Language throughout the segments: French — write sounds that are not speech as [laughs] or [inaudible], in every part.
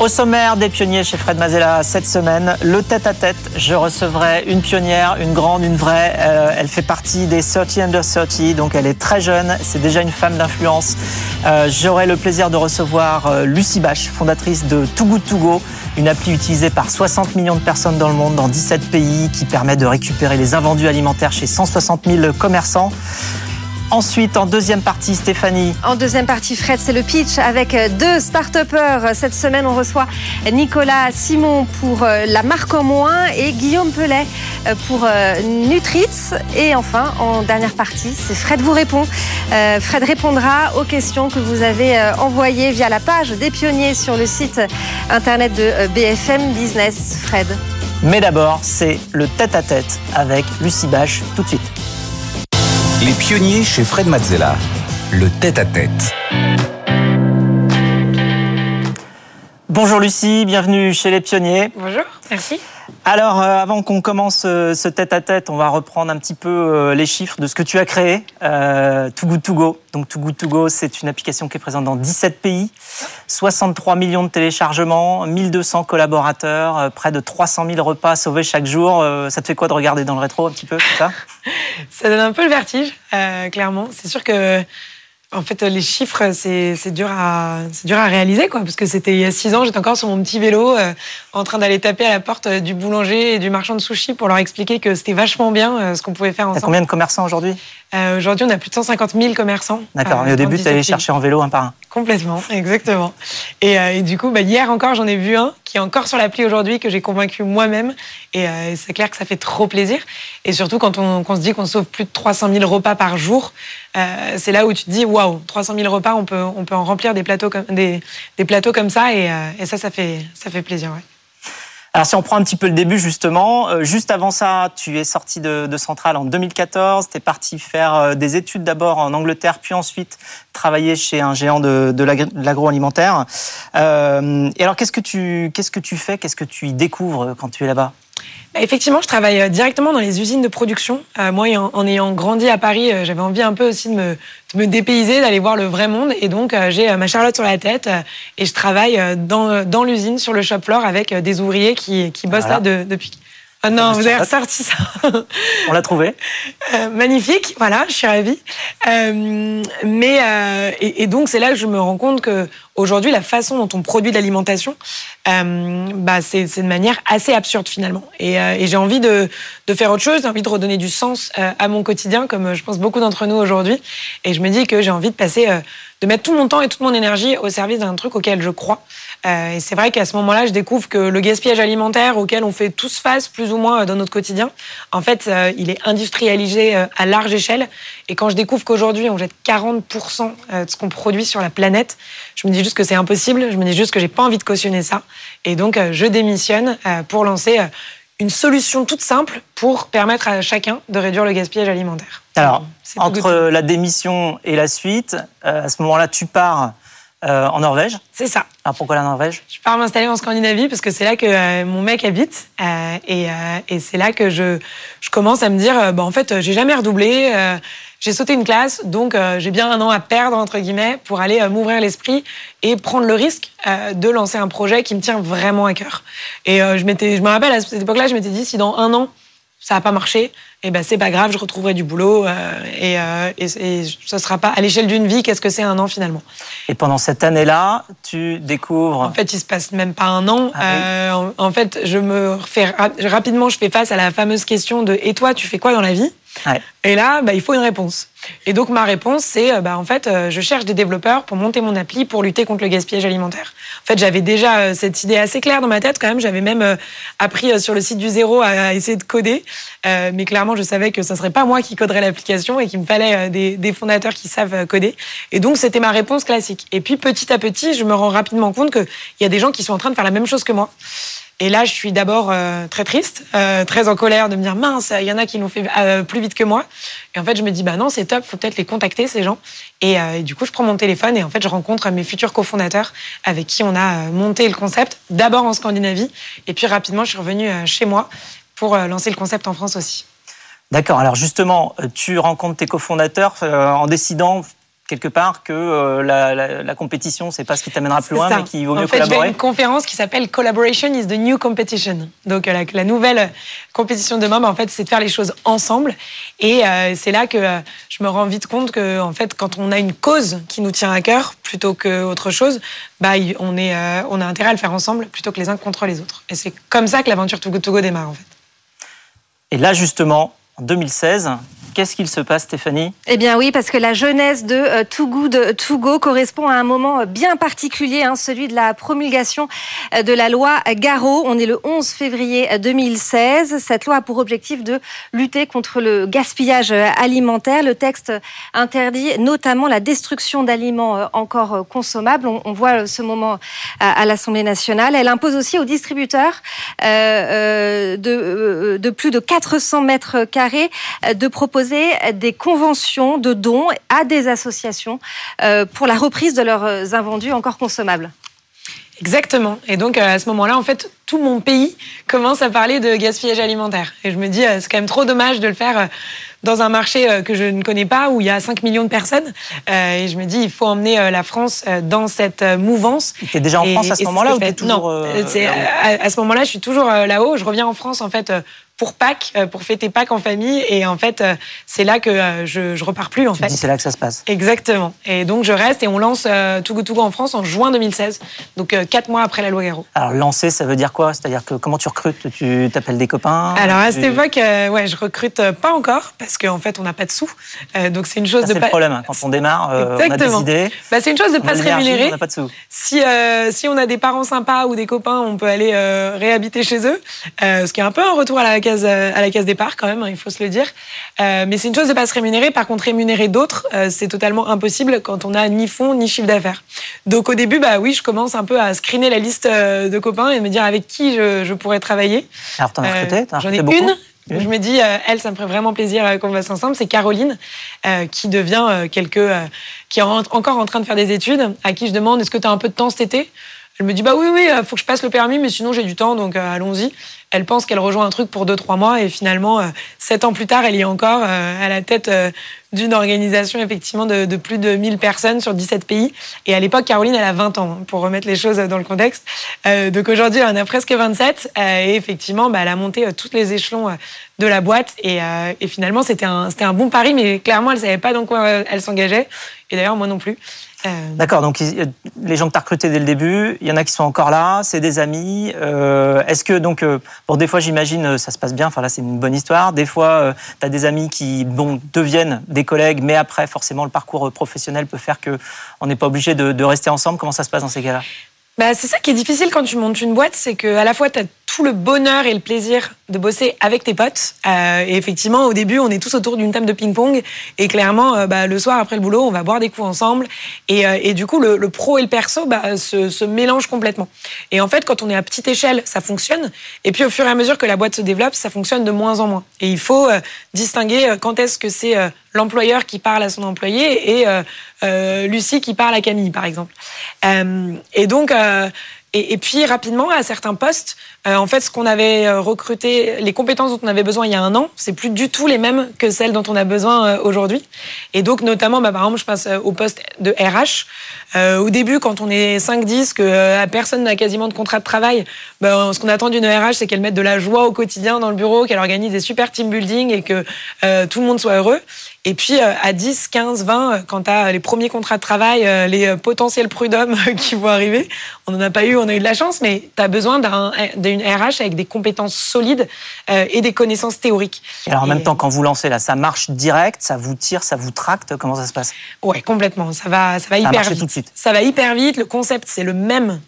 Au sommaire des pionniers chez Fred Mazella cette semaine, le tête-à-tête. Je recevrai une pionnière, une grande, une vraie. Euh, elle fait partie des 30 under 30, donc elle est très jeune. C'est déjà une femme d'influence. Euh, J'aurai le plaisir de recevoir euh, Lucie Bache, fondatrice de Too Good To Go, une appli utilisée par 60 millions de personnes dans le monde, dans 17 pays, qui permet de récupérer les invendus alimentaires chez 160 000 commerçants. Ensuite, en deuxième partie, Stéphanie. En deuxième partie, Fred, c'est le pitch avec deux start Cette semaine, on reçoit Nicolas Simon pour euh, la marque en moins et Guillaume Pellet euh, pour euh, Nutritz. Et enfin, en dernière partie, c'est Fred vous répond. Fred répondra aux questions que vous avez envoyées via la page des pionniers sur le site internet de BFM Business. Fred. Mais d'abord, c'est le tête-à-tête avec Lucie Bache tout de suite. Les pionniers chez Fred Mazzella. Le tête-à-tête. Bonjour Lucie, bienvenue chez les pionniers. Bonjour, merci. Alors, euh, avant qu'on commence euh, ce tête-à-tête, on va reprendre un petit peu euh, les chiffres de ce que tu as créé, Too Good To Go. Donc, Too Good To Go, c'est une application qui est présente dans 17 pays, 63 millions de téléchargements, 1200 collaborateurs, près de 300 000 repas sauvés chaque jour. ça te fait quoi de regarder dans le rétro un petit peu, ça? [laughs] Ça donne un peu le vertige, clairement. C'est sûr que en fait, les chiffres, c'est dur, à, dur à réaliser, quoi, parce que c'était il y a six ans, j'étais encore sur mon petit vélo, euh, en train d'aller taper à la porte euh, du boulanger et du marchand de sushi pour leur expliquer que c'était vachement bien euh, ce qu'on pouvait faire ensemble. T'as combien de commerçants aujourd'hui? Aujourd'hui, on a plus de 150 000 commerçants. D'accord, mais au début, tu allais chercher en vélo un par un. Complètement, [laughs] exactement. Et, du coup, bah, hier encore, j'en ai vu un qui est encore sur l'appli aujourd'hui, que j'ai convaincu moi-même. Et c'est clair que ça fait trop plaisir. Et surtout, quand on, se dit qu'on sauve plus de 300 000 repas par jour, c'est là où tu te dis, waouh, 300 000 repas, on peut, on peut en remplir des plateaux comme, des, des plateaux comme ça. Et, et ça, ça fait, ça fait plaisir. Ouais. Alors si on prend un petit peu le début justement, euh, juste avant ça, tu es sorti de, Centrale en 2014, tu es parti faire euh, des études d'abord en Angleterre, puis ensuite travailler chez un géant de, de l'agroalimentaire. Euh, et alors qu'est-ce que tu qu'est-ce que tu fais, qu'est-ce que tu y découvres quand tu es là-bas? Effectivement, je travaille euh, directement dans les usines de production. Euh, moi, en, ayant grandi à Paris, euh, j'avais envie un peu aussi de me, de me dépayser, d'aller voir le vrai monde. Et donc, j'ai ma Charlotte sur la tête et je travaille dans, dans l'usine, sur le shop floor, avec des ouvriers qui, qui bossent là depuis ah non, vous avez ressorti ça. On l'a trouvé. Euh, magnifique, voilà, je suis ravie. Euh, mais euh, et, donc c'est là que je me rends compte que aujourd'hui la façon dont on produit de l'alimentation, bah c'est de manière assez absurde finalement. Et, et j'ai envie de, de, faire autre chose, j'ai envie de redonner du sens à mon quotidien, comme je pense beaucoup d'entre nous aujourd'hui. Et je me dis que j'ai envie de passer, de mettre tout mon temps et toute mon énergie au service d'un truc auquel je crois. Euh, et c'est vrai qu'à ce moment-là, je découvre que le gaspillage alimentaire auquel on fait tous face, plus ou moins euh, dans notre quotidien, en fait, euh, il est industrialisé à large échelle. Et quand je découvre qu'aujourd'hui, on jette 40% de ce qu'on produit sur la planète, je me dis juste que c'est impossible. Je me dis juste que j'ai pas envie de cautionner ça. Et donc, je démissionne pour lancer une solution toute simple pour permettre à chacun de réduire le gaspillage alimentaire. Alors, entre la démission et la suite, à ce moment-là, tu pars euh, en Norvège. C'est ça. Alors pourquoi la Norvège? Je pars m'installer en Scandinavie parce que c'est là que euh, mon mec habite euh, et, et c'est là que je, je, commence à me dire bah, en fait j'ai jamais redoublé, j'ai sauté une classe donc j'ai bien un an à perdre entre guillemets pour aller m'ouvrir l'esprit et prendre le risque de lancer un projet qui me tient vraiment à cœur. Et je m'étais, je me rappelle à cette époque-là, je m'étais dit si dans un an ça n'a pas marché, et eh ben c'est pas grave, je retrouverai du boulot euh, et, euh, et, ce sera pas à l'échelle d'une vie. Qu'est-ce que c'est un an finalement? Et pendant cette année-là, tu découvres. En fait, il se passe même pas un an. Ah euh, en, fait, je me refais rapidement, je fais face à la fameuse question de et toi, tu fais quoi dans la vie? Et là, bah, il faut une réponse. Et donc ma réponse, c'est bah, en fait, je cherche des développeurs pour monter mon appli pour lutter contre le gaspillage alimentaire. En fait, j'avais déjà cette idée assez claire dans ma tête quand même. J'avais même appris sur le site du zéro à essayer de coder, mais clairement, je savais que ce serait pas moi qui coderais l'application et qu'il me fallait des, des, fondateurs qui savent coder. Et donc c'était ma réponse classique. Et puis petit à petit, je me rends rapidement compte qu'il y a des gens qui sont en train de faire la même chose que moi. Et là, je suis d'abord euh, très triste, euh, très en colère de me dire mince, il y en a qui l'ont fait euh, plus vite que moi. Et en fait, je me dis bah non, c'est top, faut peut-être les contacter ces gens. Et, et, du coup, je prends mon téléphone et en fait, je rencontre mes futurs cofondateurs avec qui on a monté le concept. D'abord en Scandinavie, et puis rapidement, je suis revenue chez moi pour lancer le concept en France aussi. D'accord. Alors justement, tu rencontres tes cofondateurs en décidant quelque part que euh, la, la, la, compétition, c'est pas ce qui t'amènera plus loin, mais qu'il vaut mieux en fait, collaborer. Je une conférence qui s'appelle Collaboration is the new competition. Donc euh, la, nouvelle compétition de demain, bah, en fait, c'est de faire les choses ensemble. Et euh, c'est là que euh, je me rends vite compte que, en fait, quand on a une cause qui nous tient à cœur plutôt qu'autre chose, bah, on, est, on a intérêt à le faire ensemble plutôt que les uns contre les autres. Et c'est comme ça que l'aventure Togo Togo démarre, en fait. Et là, justement, en 2016, Qu'est-ce qu'il se passe, Stéphanie? Eh bien oui, parce que la jeunesse de euh, Too Good To Go correspond à un moment euh, bien particulier, hein, celui de la promulgation euh, de la loi Garot. On est le 11 février 2016. Cette loi a pour objectif de lutter contre le gaspillage alimentaire. Le texte interdit notamment la destruction d'aliments encore consommables. On, voit ce moment à, l'Assemblée nationale. Elle impose aussi aux distributeurs de, de plus de 400 mètres carrés de proposer des conventions de dons à des associations euh, pour la reprise de leurs invendus encore consommables. Exactement. Et donc, euh, à ce moment-là, en fait, tout mon pays commence à parler de gaspillage alimentaire. Et je me dis, euh, c'est quand même trop dommage de le faire dans un marché que je ne connais pas, où il y a 5 millions de personnes. Et je me dis, il faut emmener la France dans cette mouvance. Tu es déjà en France à ce moment-là ou tu es toujours... Non, à, à, ce moment-là, je suis toujours là-haut. Je reviens en France, en fait, pour Pâques, euh, pour fêter Pâques en famille. Et en fait, euh, c'est là que euh, je, je repars plus, en fait. C'est là que ça se passe. Exactement. Et donc, je reste et on lance Togo Togo en France en juin 2016. Donc, quatre mois après la loi Garot. Alors, lancer, ça veut dire quoi? C'est-à-dire que comment tu recrutes? Tu t'appelles des copains? Alors, à cette époque, ouais, je recrute pas encore parce qu'en fait, on n'a pas de sous. donc, c'est une chose de pas. C'est le problème. Hein. Quand on démarre, on a des idées. Bah, c'est une chose de pas se rémunérer. On n'a pas de sous. Si, si on a des parents sympas ou des copains, on peut aller réhabiter chez eux. ce qui est un peu un retour à la case, à la case départ quand même, hein, il faut se le dire. Euh, mais c'est une chose de pas se rémunérer. Par contre, rémunérer d'autres, euh, c'est totalement impossible quand on a ni fonds ni chiffre d'affaires. Donc au début, bah oui, je commence un peu à screener la liste euh, de copains et me dire avec qui je, pourrais travailler. Alors t'en as recruté J'en ai une. Je me dis, elle, ça me ferait vraiment plaisir qu'on fasse ensemble. C'est Caroline, qui devient quelque, qui est encore en train de faire des études, à qui je demande, est-ce que tu as un peu de temps cet été? Elle me dit, bah oui, oui, faut que je passe le permis, mais sinon j'ai du temps, donc allons-y elle pense qu'elle rejoint un truc pour deux, trois mois et finalement, euh, sept ans plus tard, elle y est encore euh, à la tête euh, d'une organisation effectivement de, plus de 1000 personnes sur 17 pays. Et à l'époque, Caroline, elle a 20 ans, hein, pour remettre les choses dans le contexte. donc aujourd'hui, elle en a presque 27 et effectivement, bah, elle a monté tous les échelons de la boîte et, finalement, c'était un, un bon pari, mais clairement, elle savait pas dans quoi elle s'engageait. Et d'ailleurs, moi non plus. Euh, D'accord, donc les gens que tu as recrutés dès le début, il y en a qui sont encore là, c'est des amis. Euh, est-ce que, donc, euh, bon, des fois, j'imagine, ça se passe bien, enfin là, c'est une bonne histoire. Des fois, tu as des amis qui bon, deviennent des collègues, mais après, forcément, le parcours professionnel peut faire qu'on n'est pas obligé de, de rester ensemble. Comment ça se passe dans ces cas-là? Bah, c'est ça qui est difficile quand tu montes une boîte, c'est que à la fois tu as tout le bonheur et le plaisir de bosser avec tes potes. Euh, et effectivement, au début, on est tous autour d'une table de ping-pong. Et clairement, euh, bah, le soir après le boulot, on va boire des coups ensemble. Et, euh, et du coup, le, le, pro et le perso bah, se, se mélangent complètement. Et en fait, quand on est à petite échelle, ça fonctionne. Et puis au fur et à mesure que la boîte se développe, ça fonctionne de moins en moins. Et il faut euh, distinguer quand est-ce que c'est l'employeur qui parle à son employé et euh, Lucie qui parle à Camille, par exemple. Euh, et donc, euh, et, puis rapidement, à certains postes, euh, en fait, ce qu'on avait euh, recruté, les compétences dont on avait besoin il y a un an, c'est plus du tout les mêmes que celles dont on a besoin euh, aujourd'hui. Et donc, notamment, bah, par exemple, je passe au poste de RH. au début, quand on est 5-10, que personne n'a quasiment de contrat de travail, bah, ce qu'on attend d'une RH, c'est qu'elle mette de la joie au quotidien dans le bureau, qu'elle organise des super team building et que tout le monde soit heureux. Et puis à 10, 15, 20, quand tu as les premiers contrats de travail, les potentiels prud'hommes [laughs] qui vont arriver, on n'en a pas eu, on a eu de la chance, mais tu as besoin d'une RH avec des compétences solides et des connaissances théoriques. Et alors en même temps, quand vous lancez là, ça marche direct, ça vous tire, ça vous tracte, comment ça se passe? Ouais, complètement. Ça va, ça va hyper vite. Tout de suite. Ça va hyper vite. Le concept, c'est le même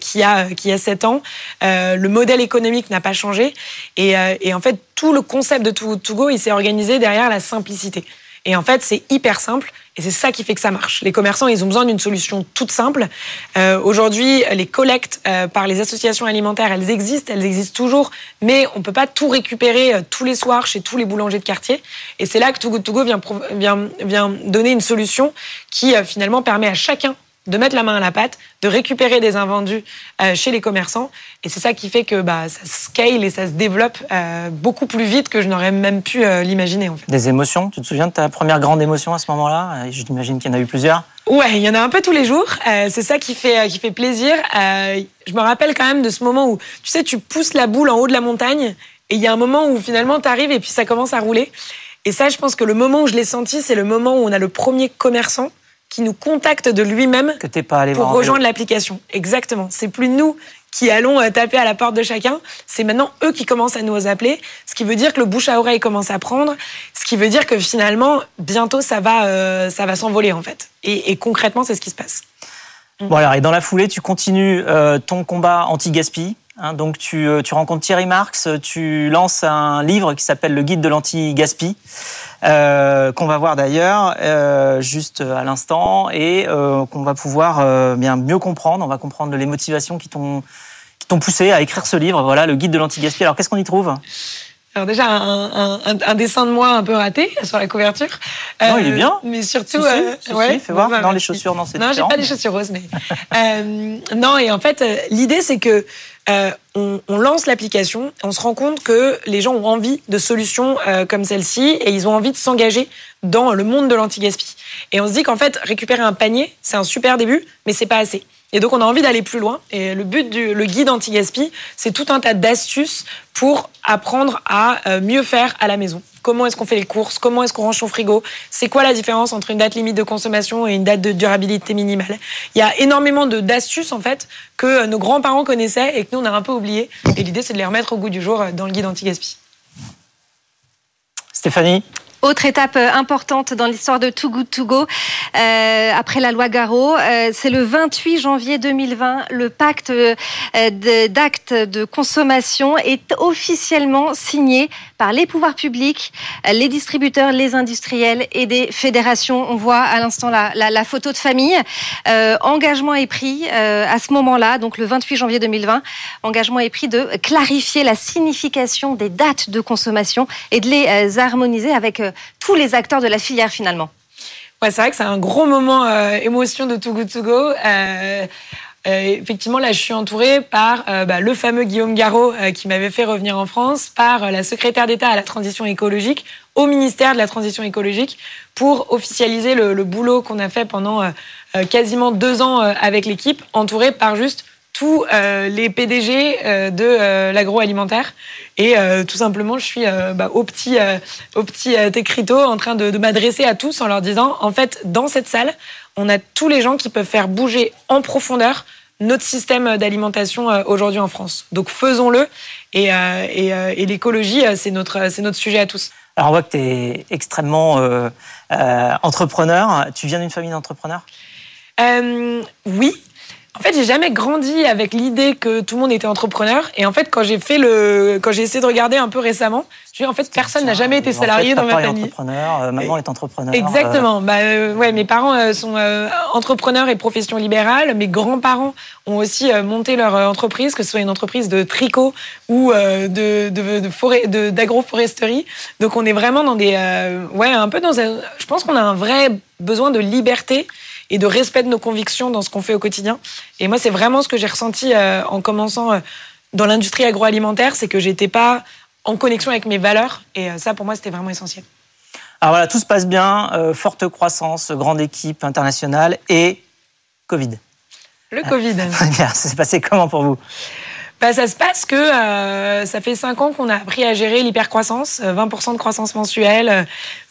qu'il y a, qui a 7 ans. le modèle économique n'a pas changé. Et, et en fait, tout le concept de Too To Go, il s'est organisé derrière la simplicité. Et en fait, c'est hyper simple et c'est ça qui fait que ça marche. Les commerçants, ils ont besoin d'une solution toute simple. Euh, Aujourd'hui, les collectes euh, par les associations alimentaires, elles existent, elles existent toujours, mais on peut pas tout récupérer euh, tous les soirs chez tous les boulangers de quartier. Et c'est là que Too Good Go vient, donner une solution qui finalement permet à chacun de mettre la main à la pâte, de récupérer des invendus euh, chez les commerçants. Et c'est ça qui fait que bah, ça scale et ça se développe euh, beaucoup plus vite que je n'aurais même pu euh, l'imaginer. En fait. Des émotions? Tu te souviens de ta première grande émotion à ce moment-là? Je t'imagine qu'il y en a eu plusieurs. Ouais, il y en a un peu tous les jours. c'est ça qui fait, qui fait plaisir. je me rappelle quand même de ce moment où, tu sais, tu pousses la boule en haut de la montagne et il y a un moment où finalement tu arrives et puis ça commence à rouler. Et ça, je pense que le moment où je l'ai senti, c'est le moment où on a le premier commerçant qui nous contacte de lui-même pour rejoindre l'application. Exactement. C'est plus nous qui allons euh, taper à la porte de chacun. C'est maintenant eux qui commencent à nous appeler, ce qui veut dire que le bouche à oreille commence à prendre, ce qui veut dire que finalement, bientôt, ça va, euh, ça va s'envoler en fait. Et, concrètement, c'est ce qui se passe. Bon alors, et dans la foulée, tu continues euh, ton combat anti-gaspi. Hein, donc tu, tu, rencontres Thierry Marx, tu lances un livre qui s'appelle Le guide de l'anti-gaspi. Euh, qu'on va voir d'ailleurs euh, juste à l'instant et euh, qu'on va pouvoir bien mieux comprendre. On va comprendre les motivations qui t'ont qui t'ont poussé à écrire ce livre. Voilà, le guide de l'anti-gaspi. Alors qu'est-ce qu'on y trouve? Alors déjà un, un, un, dessin de moi un peu raté sur la couverture. non, il est bien. Mais surtout, ouais, fais voir. Bah, dans les chaussures, non, c'est Non, j'ai pas des chaussures roses, mais non. Et en fait, l'idée c'est que euh, on, lance l'application, on se rend compte que les gens ont envie de solutions euh, comme celle-ci et ils ont envie de s'engager dans le monde de l'anti-gaspi. Et on se dit qu'en fait, récupérer un panier, c'est un super début, mais c'est pas assez. Et donc, on a envie d'aller plus loin. Et le but du le guide anti-gaspi, c'est tout un tas d'astuces pour apprendre à euh, mieux faire à la maison. Comment est-ce qu'on fait les courses? Comment est-ce qu'on range son frigo? C'est quoi la différence entre une date limite de consommation et une date de durabilité minimale? Il y a énormément d'astuces en fait que nos grands-parents connaissaient et que nous on a un peu oublié. Et l'idée c'est de les remettre au goût du jour dans le guide anti-gaspi. Stéphanie? Autre étape euh, importante dans l'histoire de Too Good To Go, euh, après la loi Garot, euh, c'est le 28 janvier 2020. Le pacte d'actes de consommation est officiellement signé par les pouvoirs publics, les distributeurs, les industriels et des fédérations. On voit à l'instant la, photo de famille. Euh, engagement est pris à ce moment-là, donc le 28 janvier 2020. Engagement est pris de clarifier la signification des dates de consommation et de les harmoniser avec tous les acteurs de la filière finalement. Ouais, c'est vrai que c'est un gros moment euh, émotion de Too Good To Go. Euh, euh, effectivement, là, je suis entourée par bah, le fameux Guillaume Garot qui m'avait fait revenir en France, par la secrétaire d'État à la transition écologique, au ministère de la transition écologique, pour officialiser le, boulot qu'on a fait pendant quasiment deux ans avec l'équipe, entourée par juste tous euh, les PDG euh, de euh, l'agroalimentaire. Et tout simplement, je suis bah, au petit, au petit écriteau en train de m'adresser à tous en leur disant, en fait, dans cette salle, on a tous les gens qui peuvent faire bouger en profondeur notre système d'alimentation aujourd'hui en France. Donc faisons-le. Et, et, et l'écologie, c'est notre, c'est notre sujet à tous. Alors on voit que tu es extrêmement entrepreneur. Tu viens d'une famille d'entrepreneurs? Oui, en fait, j'ai jamais grandi avec l'idée que tout le monde était entrepreneur. Et en fait, quand j'ai fait le, quand j'ai essayé de regarder un peu récemment, je en fait, personne n'a jamais été salarié dans ma famille. entrepreneur, euh, maman est entrepreneur. Exactement. Euh. Bah, euh, ouais, mes parents sont entrepreneurs et profession libérale. Mes grands-parents ont aussi monté leur entreprise, que ce soit une entreprise de tricot ou de, de, de forêt, d'agroforesterie. Donc, on est vraiment dans des, ouais, un peu dans un, je pense qu'on a un vrai besoin de liberté et de respect de nos convictions dans ce qu'on fait au quotidien. Et moi, c'est vraiment ce que j'ai ressenti euh, en commençant euh, dans l'industrie agroalimentaire, c'est que j'étais pas en connexion avec mes valeurs. Et euh, ça, pour moi, c'était vraiment essentiel. Alors voilà, tout se passe bien, forte croissance, grande équipe internationale et Covid. Le Covid. [laughs] Très bien, ça s'est passé comment pour vous? Bah, ça se passe que ça fait cinq ans qu'on a appris à gérer l'hypercroissance, 20% de croissance mensuelle,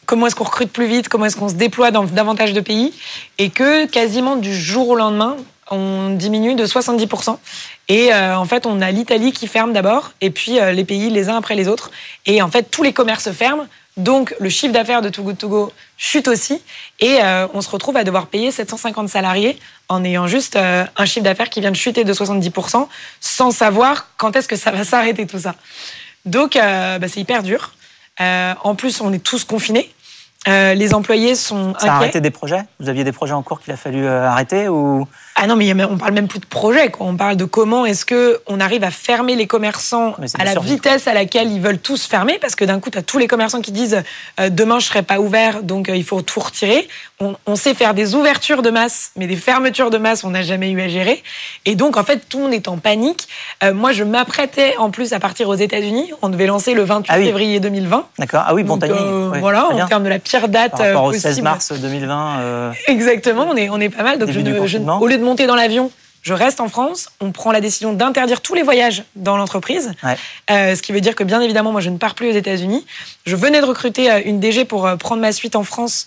comment est-ce qu'on recrute plus vite, comment est-ce qu'on se déploie dans davantage de pays, et que quasiment du jour au lendemain, on diminue de 70%. Et euh, en fait, on a l'Italie qui ferme d'abord, et puis euh, les pays les uns après les autres. Et en fait, tous les commerces ferment. Donc, le chiffre d'affaires de Too Good To Go chute aussi. Et euh, on se retrouve à devoir payer 750 salariés en ayant juste un chiffre d'affaires qui vient de chuter de 70%, sans savoir quand est-ce que ça va s'arrêter tout ça. Donc, bah, c'est hyper dur. en plus, on est tous confinés. Les employés sont Ça a arrêté des projets? Vous aviez des projets en cours qu'il a fallu arrêter ou ah non, mais on parle même plus de projet. On parle de comment est-ce que on arrive à fermer les commerçants à la vitesse à laquelle ils veulent tous fermer, parce que d'un coup, tu as tous les commerçants qui disent euh, demain je serai pas ouvert, donc euh, il faut tout retirer. On, sait faire des ouvertures de masse, mais des fermetures de masse, on n'a jamais eu à gérer. Et donc en fait, tout le monde est en panique. Euh, moi, je m'apprêtais en plus à partir aux États-Unis. On devait lancer le 28 ah février 2020. D'accord. Ah oui, bon donc, Voilà, en termes de la pire date Par rapport au 16 mars 2020. Exactement. On est on est pas mal. Donc je, je, au lieu de monter dans l'avion, je reste en France. On prend la décision d'interdire tous les voyages dans l'entreprise. Euh, ce qui veut dire que, bien évidemment, moi, je ne pars plus aux États-Unis. Je venais de recruter euh, une DG pour euh, prendre ma suite en France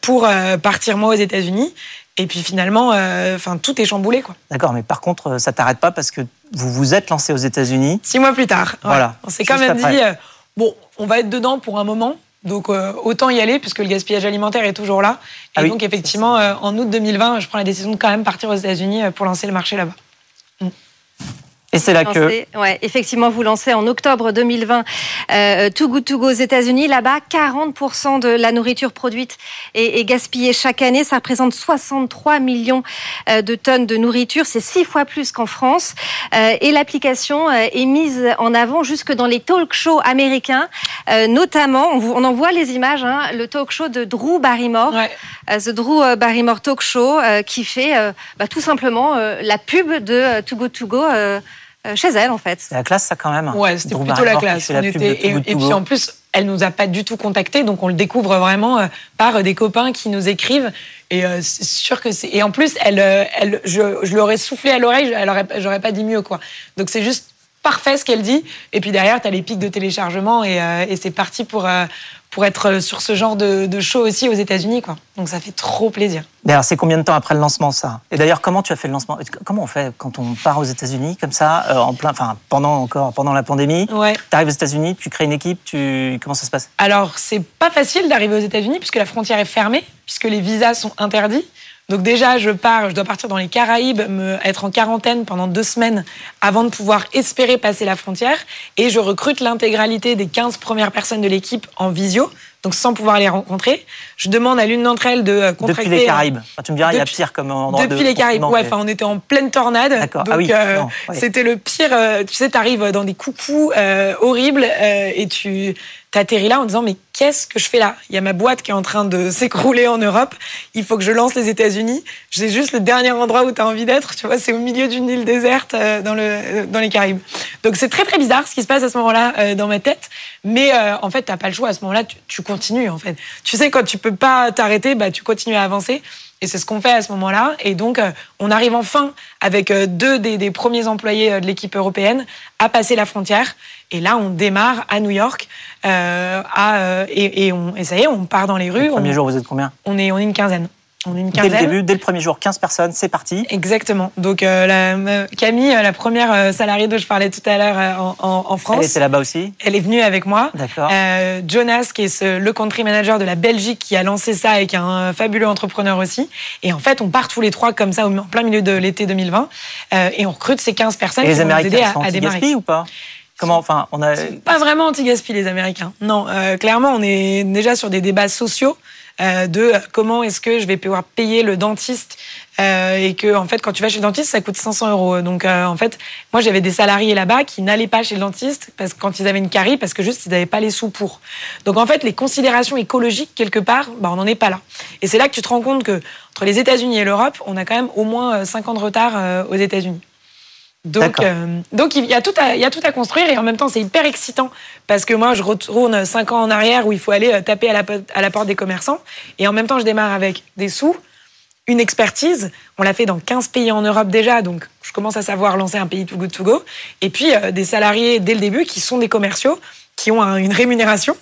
pour partir, moi, aux États-Unis. Et puis finalement, enfin, tout est chamboulé. quoi. D'accord, mais par contre, ça t'arrête pas parce que vous vous êtes lancé aux États-Unis. Six mois plus tard. Voilà. On s'est quand même dit, bon, on va être dedans pour un moment. Donc euh, autant y aller puisque le gaspillage alimentaire est toujours là. Et ah donc effectivement, euh, en août 2020, je prends la décision de quand même partir aux États-Unis euh, pour lancer le marché là-bas. Et c'est là que. Ouais, effectivement, vous lancez en octobre 2020 euh, Too Good To Go aux États-Unis. Là-bas, 40% de la nourriture produite est, gaspillée chaque année. Ça représente 63 millions euh, de tonnes de nourriture. C'est six fois plus qu'en France. Euh, et l'application euh, est mise en avant jusque dans les talk shows américains. notamment, on, en voit les images, hein, le talk show de Drew Barrymore. Ouais. The Drew Barrymore Talk Show, qui fait bah, tout simplement la pub de Too Good To Go euh, chez elle en fait. C'est la classe ça quand même. Ouais, c'était plutôt la classe. et, puis en plus, elle nous a pas du tout contacté, donc on le découvre vraiment euh, par des copains qui nous écrivent. Et euh, c'est sûr que c'est. Et en plus, elle, elle, je, je l'aurais soufflé à l'oreille, j'aurais pas dit mieux quoi. Donc c'est juste parfait ce qu'elle dit. Et puis derrière, tu as les pics de téléchargement et, et c'est parti pour, pour être sur ce genre de, de show aussi aux États-Unis. Quoi. Donc ça fait trop plaisir. D'ailleurs, c'est combien de temps après le lancement ça? Et d'ailleurs, comment tu as fait le lancement? Comment on fait quand on part aux États-Unis comme ça, euh, en plein, enfin pendant encore pendant la pandémie? Ouais. Tu arrives aux États-Unis, tu crées une équipe, tu comment ça se passe? Alors c'est pas facile d'arriver aux États-Unis puisque la frontière est fermée, puisque les visas sont interdits. Donc déjà, je pars, je dois partir dans les Caraïbes, me, être en quarantaine pendant deux semaines avant de pouvoir espérer passer la frontière. Et je recrute l'intégralité des 15 premières personnes de l'équipe en visio donc sans pouvoir les rencontrer. Je demande à l'une d'entre elles de euh, contracter. Depuis les Caraïbes. tu me diras, il y a pire comme endroit. Depuis les Caraïbes. Ouais, enfin, on était en pleine tornade. D'accord. Ah oui. Euh, c'était le pire. Euh, tu sais, tu arrives dans des coucous horribles et tu t'atterris là en disant mais qu'est-ce que je fais là? Il y a ma boîte qui est en train de [laughs] s'écrouler en Europe. Il faut que je lance les États-Unis. C'est juste le dernier endroit où tu as envie d'être. Tu vois, c'est au milieu d'une île déserte dans, le, dans les Caraïbes. Donc c'est très très bizarre ce qui se passe à ce moment-là dans ma tête. Mais en fait, t'as pas le choix. À ce moment-là, tu, tu continue en fait. Tu sais, quand tu peux pas t'arrêter, bah, tu continues à avancer. Et c'est ce qu'on fait à ce moment-là. Et donc, euh, on arrive enfin, avec euh, deux des, premiers employés euh, de l'équipe européenne, à passer la frontière. Et là, on démarre à New York. à, et, on, et ça y est, on part dans les rues. Le premier jour, vous êtes combien? On est, on est une quinzaine. On est une quinzaine. Dès le début, dès le premier jour, 15 personnes, c'est parti. Exactement. Donc euh, la, Camille, euh, la première euh, salariée dont je parlais tout à l'heure en, France. Elle était là-bas aussi Elle est venue avec moi. D'accord. Jonas, qui est le country manager de la Belgique, qui a lancé ça et qui est un fabuleux entrepreneur aussi. Et en fait, on part tous les trois comme ça, en plein milieu de l'été 2020. et on recrute ces 15 personnes et les qui Américains vont nous aider à, à démarrer. ou pas? Comment, enfin, on a... Pas vraiment anti-gaspi, les Américains. Non, clairement, on est déjà sur des débats sociaux. Euh, de comment est-ce que je vais pouvoir payer le dentiste euh, et que en fait quand tu vas chez le dentiste ça coûte 500 euros. Donc euh, en fait moi j'avais des salariés là-bas qui n'allaient pas chez le dentiste parce que quand ils avaient une carie parce que juste ils n'avaient pas les sous pour. Donc en fait les considérations écologiques quelque part bah, on n'en est pas là. Et c'est là que tu te rends compte que entre les États-Unis et l'Europe on a quand même au moins 5 ans de retard aux États-Unis donc, euh, donc il y, a tout à, il y a tout à construire et en même temps c'est hyper excitant parce que moi je retourne cinq ans en arrière où il faut aller euh, taper à la, à la porte des commerçants et en même temps je démarre avec des sous, une expertise. On l'a fait dans 15 pays en Europe déjà, donc je commence à savoir lancer un pays Too Good To Go. Et puis euh, des salariés dès le début qui sont des commerciaux, qui ont une rémunération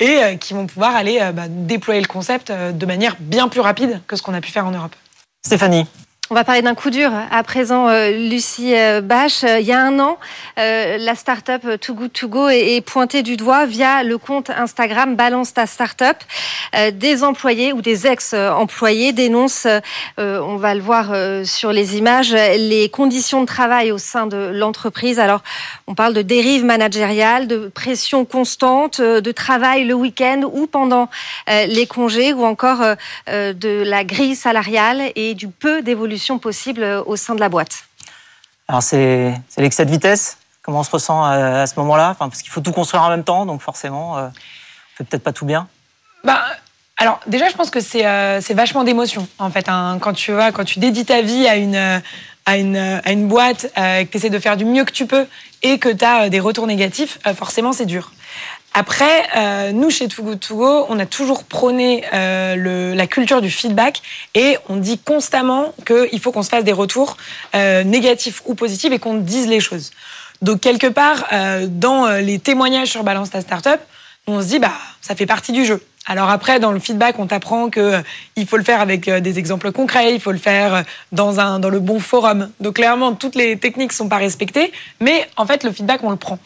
et euh, qui vont pouvoir aller euh, bah, déployer le concept de manière bien plus rapide que ce qu'on a pu faire en Europe. Stéphanie, on va parler d'un coup dur. À présent, euh, Lucie euh, Bache, euh, il y a un an, la start-up Too Good To Go est pointée du doigt via le compte Instagram Balance ta start-up. Des employés ou des ex-employés dénoncent, on va le voir sur les images, les conditions de travail au sein de l'entreprise. Alors, on parle de dérive managériale, de pression constante, de travail le week-end ou pendant les congés, ou encore de la grille salariale et du peu d'évolution possible euh, au sein de la boîte Alors c'est l'excès de vitesse. Comment on se ressent à, ce moment-là? Enfin, Parce qu'il faut tout construire en même temps, donc forcément, euh, on fait peut-être pas tout bien. Bah, alors déjà, je pense que c'est euh, vachement d'émotion en fait. Hein. quand tu vois, quand tu dédies ta vie à une à une, à une boîte, que tu essaies de faire du mieux que tu peux et que tu as des retours négatifs, forcément c'est dur. Après, euh, nous, chez Too To Go, on a toujours prôné euh, le, la culture du feedback et on dit constamment qu'il faut qu'on se fasse des retours euh, négatifs ou positifs et qu'on dise les choses. Donc, quelque part, euh, dans les témoignages sur Balance ta Startup, on se dit, bah, ça fait partie du jeu. Alors après, dans le feedback, on t'apprend que euh, il faut le faire avec euh, des exemples concrets, il faut le faire euh, dans un dans le bon forum. Donc clairement, toutes les techniques sont pas respectées, mais en fait, le feedback, on le prend.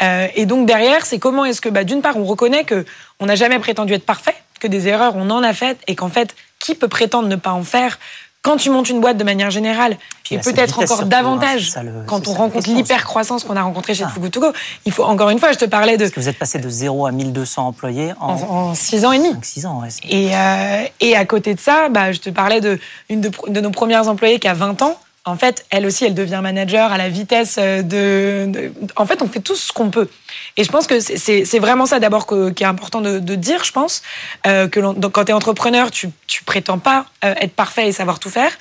et donc derrière, c'est comment est-ce que, bah, d'une part, on reconnaît que on n'a jamais prétendu être parfait, que des erreurs, on en a faites, et qu'en fait, qui peut prétendre ne pas en faire quand tu montes une boîte de manière générale, et peut-être encore hein, davantage quand on rencontre l'hyper-croissance qu'on a rencontrée chez ah. Go, il faut, encore une fois, je te parlais de... Parce que vous êtes passé de 0 à 1200 employés en, 6 ans et demi. 6 ans, ouais. Et, euh, et à côté de ça, bah, je te parlais de, une de, de nos premières employées qui a 20 ans en fait, elle aussi, elle devient manager à la vitesse euh, de. En fait, on fait tout ce qu'on peut. Et je pense que c'est vraiment ça d'abord qui est important de, dire, je pense. Euh, que donc, quand tu es entrepreneur, tu, prétends pas euh, être parfait et savoir tout faire.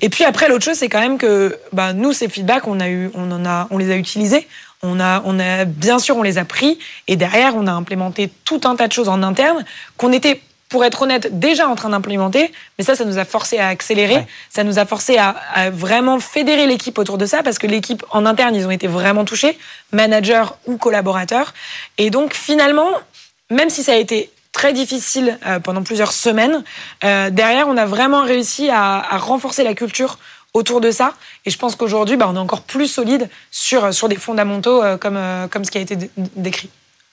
Et puis après, l'autre chose, c'est quand même que bah, nous, ces feedbacks, on, a eu, on, en a, on les a utilisés. On a, on a, bien sûr, on les a pris. Et derrière, on a implémenté tout un tas de choses en interne qu'on était pour être honnête, déjà en train d'implémenter. Mais ça, ça nous a forcé à accélérer. Ça nous a forcé à, vraiment fédérer l'équipe autour de ça parce que l'équipe en interne, ils ont été vraiment touchés, managers ou collaborateurs. Et donc, finalement, même si ça a été très difficile euh, pendant plusieurs semaines, euh, derrière, on a vraiment réussi à, renforcer la culture autour de ça. Et je pense qu'aujourd'hui, bah, on est encore plus solide sur, sur des fondamentaux euh, comme, comme ce qui a été décrit.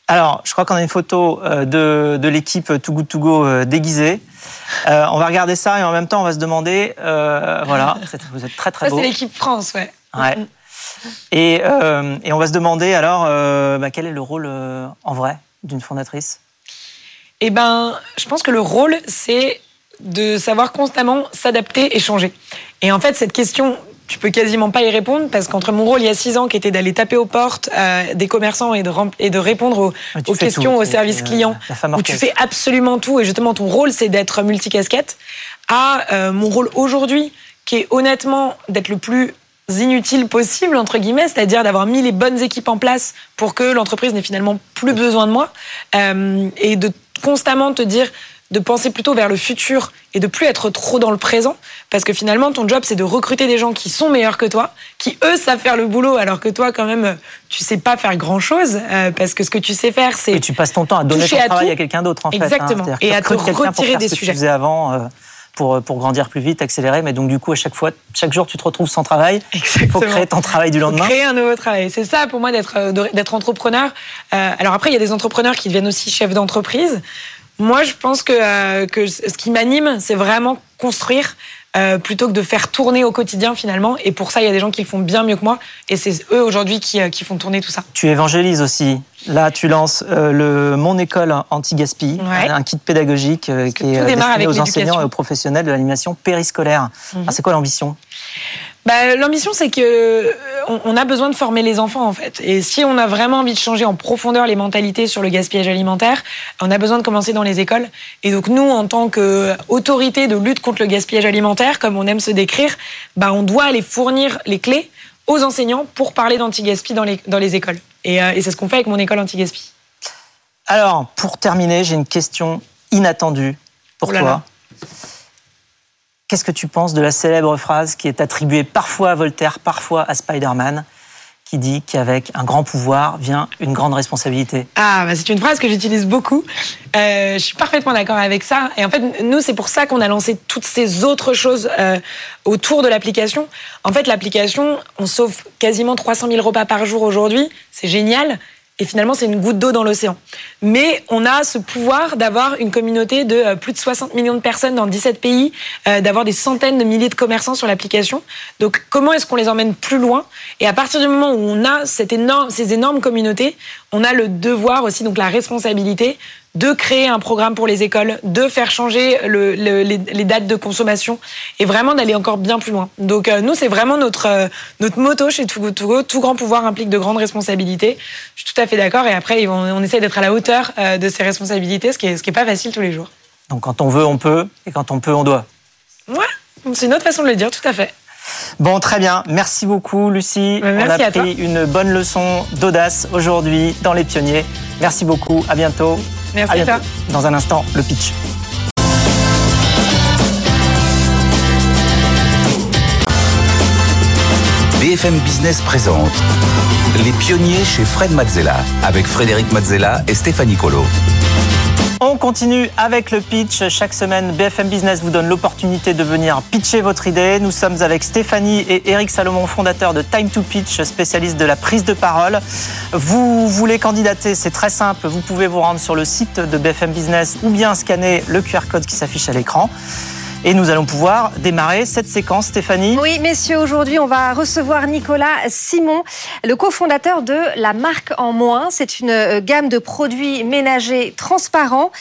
Alors, je crois qu'on a une photo euh, de, de l'équipe Too Good To Go euh, déguisée. Euh, on va regarder ça et en même temps, on va se demander, voilà, vous êtes très très beau. c'est l'équipe France, ouais. Ouais. Et, et, on va se demander alors, bah, quel est le rôle en vrai d'une fondatrice? Eh ben, je pense que le rôle, c'est de savoir constamment s'adapter et changer. Et en fait, cette question tu peux quasiment pas y répondre parce qu'entre mon rôle il y a six ans qui était d'aller taper aux portes euh, des commerçants et de, et de répondre aux, aux questions, aux services euh, clients, où tu fais absolument tout et justement ton rôle c'est d'être multicasquette, à euh, mon rôle aujourd'hui qui est honnêtement d'être le plus inutile possible entre guillemets, c'est-à-dire d'avoir mis les bonnes équipes en place pour que l'entreprise n'ait finalement plus besoin de moi et de constamment te dire de penser plutôt vers le futur et de plus être trop dans le présent. Parce que finalement, ton job, c'est de recruter des gens qui sont meilleurs que toi, qui eux savent faire le boulot, alors que toi, quand même, tu sais pas faire grand chose. Euh, parce que ce que tu sais faire, c'est. Et tu passes ton temps à donner ton travail à, quelqu'un d'autre, en fait. Hein. Exactement. et à te retirer des ce sujets. Que tu faisais avant. Euh, pour, pour grandir plus vite, accélérer. Mais donc, du coup, à chaque fois, chaque jour, tu te retrouves sans travail. Il faut créer ton travail du lendemain. créer un nouveau travail. C'est ça, pour moi, d'être euh, d'être entrepreneur. alors après, il y a des entrepreneurs qui deviennent aussi chefs d'entreprise. Moi, je pense que, euh, que ce qui m'anime, c'est vraiment construire euh, plutôt que de faire tourner au quotidien finalement. Et pour ça, il y a des gens qui le font bien mieux que moi. Et c'est eux aujourd'hui qui, euh, qui, font tourner tout ça. Tu évangélises aussi. Là, tu lances le Mon École Anti-Gaspi, un kit pédagogique qui est destiné aux enseignants et aux professionnels de l'animation périscolaire. Mhm. c'est quoi l'ambition? Bah, L'ambition, c'est que euh, on a besoin de former les enfants en fait. Et si on a vraiment envie de changer en profondeur les mentalités sur le gaspillage alimentaire, on a besoin de commencer dans les écoles. Et donc nous, en tant qu'autorité de lutte contre le gaspillage alimentaire, comme on aime se décrire, bah, on doit aller fournir les clés aux enseignants pour parler d'anti-gaspi dans les, dans les écoles. Et, euh, et c'est ce qu'on fait avec mon école anti-gaspi. Alors, pour terminer, j'ai une question inattendue pour oh toi. Qu'est-ce que tu penses de la célèbre phrase qui est attribuée parfois à Voltaire, parfois à Spider-Man qui dit qu'avec un grand pouvoir vient une grande responsabilité? Ah, bah c'est une phrase que j'utilise beaucoup. Euh, je suis parfaitement d'accord avec ça. Et en fait, nous, c'est pour ça qu'on a lancé toutes ces autres choses euh, autour de l'application. En fait, l'application, on sauve quasiment 300 000 repas par jour aujourd'hui. C'est génial. Et finalement, c'est une goutte d'eau dans l'océan. Mais on a ce pouvoir d'avoir une communauté de euh, plus de 60 millions de personnes dans 17 pays, euh, d'avoir des centaines de milliers de commerçants sur l'application. Donc, comment est-ce qu'on les emmène plus loin? Et à partir du moment où on a ces énormes communautés, on a le devoir aussi, donc la responsabilité de créer un programme pour les écoles, de faire changer le, le, les, les, dates de consommation et vraiment d'aller encore bien plus loin. Donc euh, nous, c'est vraiment notre, euh, notre motto chez Too Tout, tout grand pouvoir implique de grandes responsabilités. Je suis tout à fait d'accord et après, on, on essaie d'être à la hauteur euh, de ces responsabilités, ce qui n'est ce qui est pas facile tous les jours. Donc quand on veut, on peut et quand on peut, on doit. Ouais, c'est une autre façon de le dire, tout à fait. Bon, très bien. Merci beaucoup, Lucie. Merci on a pris une bonne leçon d'audace aujourd'hui dans Les Pionniers. Merci beaucoup. À bientôt. Merci à bientôt. toi. Dans un instant, le pitch. BFM Business présente Les pionniers chez Fred Mazzella avec Frédéric Mazzella et Stéphanie Colo. On continue avec le pitch. Chaque semaine, BFM Business vous donne l'opportunité de venir pitcher votre idée. Nous sommes avec Stéphanie et Eric Salomon, fondateurs de Time to Pitch, spécialistes de la prise de parole. Vous voulez candidater, c'est très simple. Vous pouvez vous rendre sur le site de BFM Business ou bien scanner le QR code qui s'affiche à l'écran. Et nous allons pouvoir démarrer cette séquence, Stéphanie. Oui, messieurs, aujourd'hui, on va recevoir Nicolas Simon, le cofondateur de La Marque en Moins. C'est une euh, gamme de produits ménagers transparents.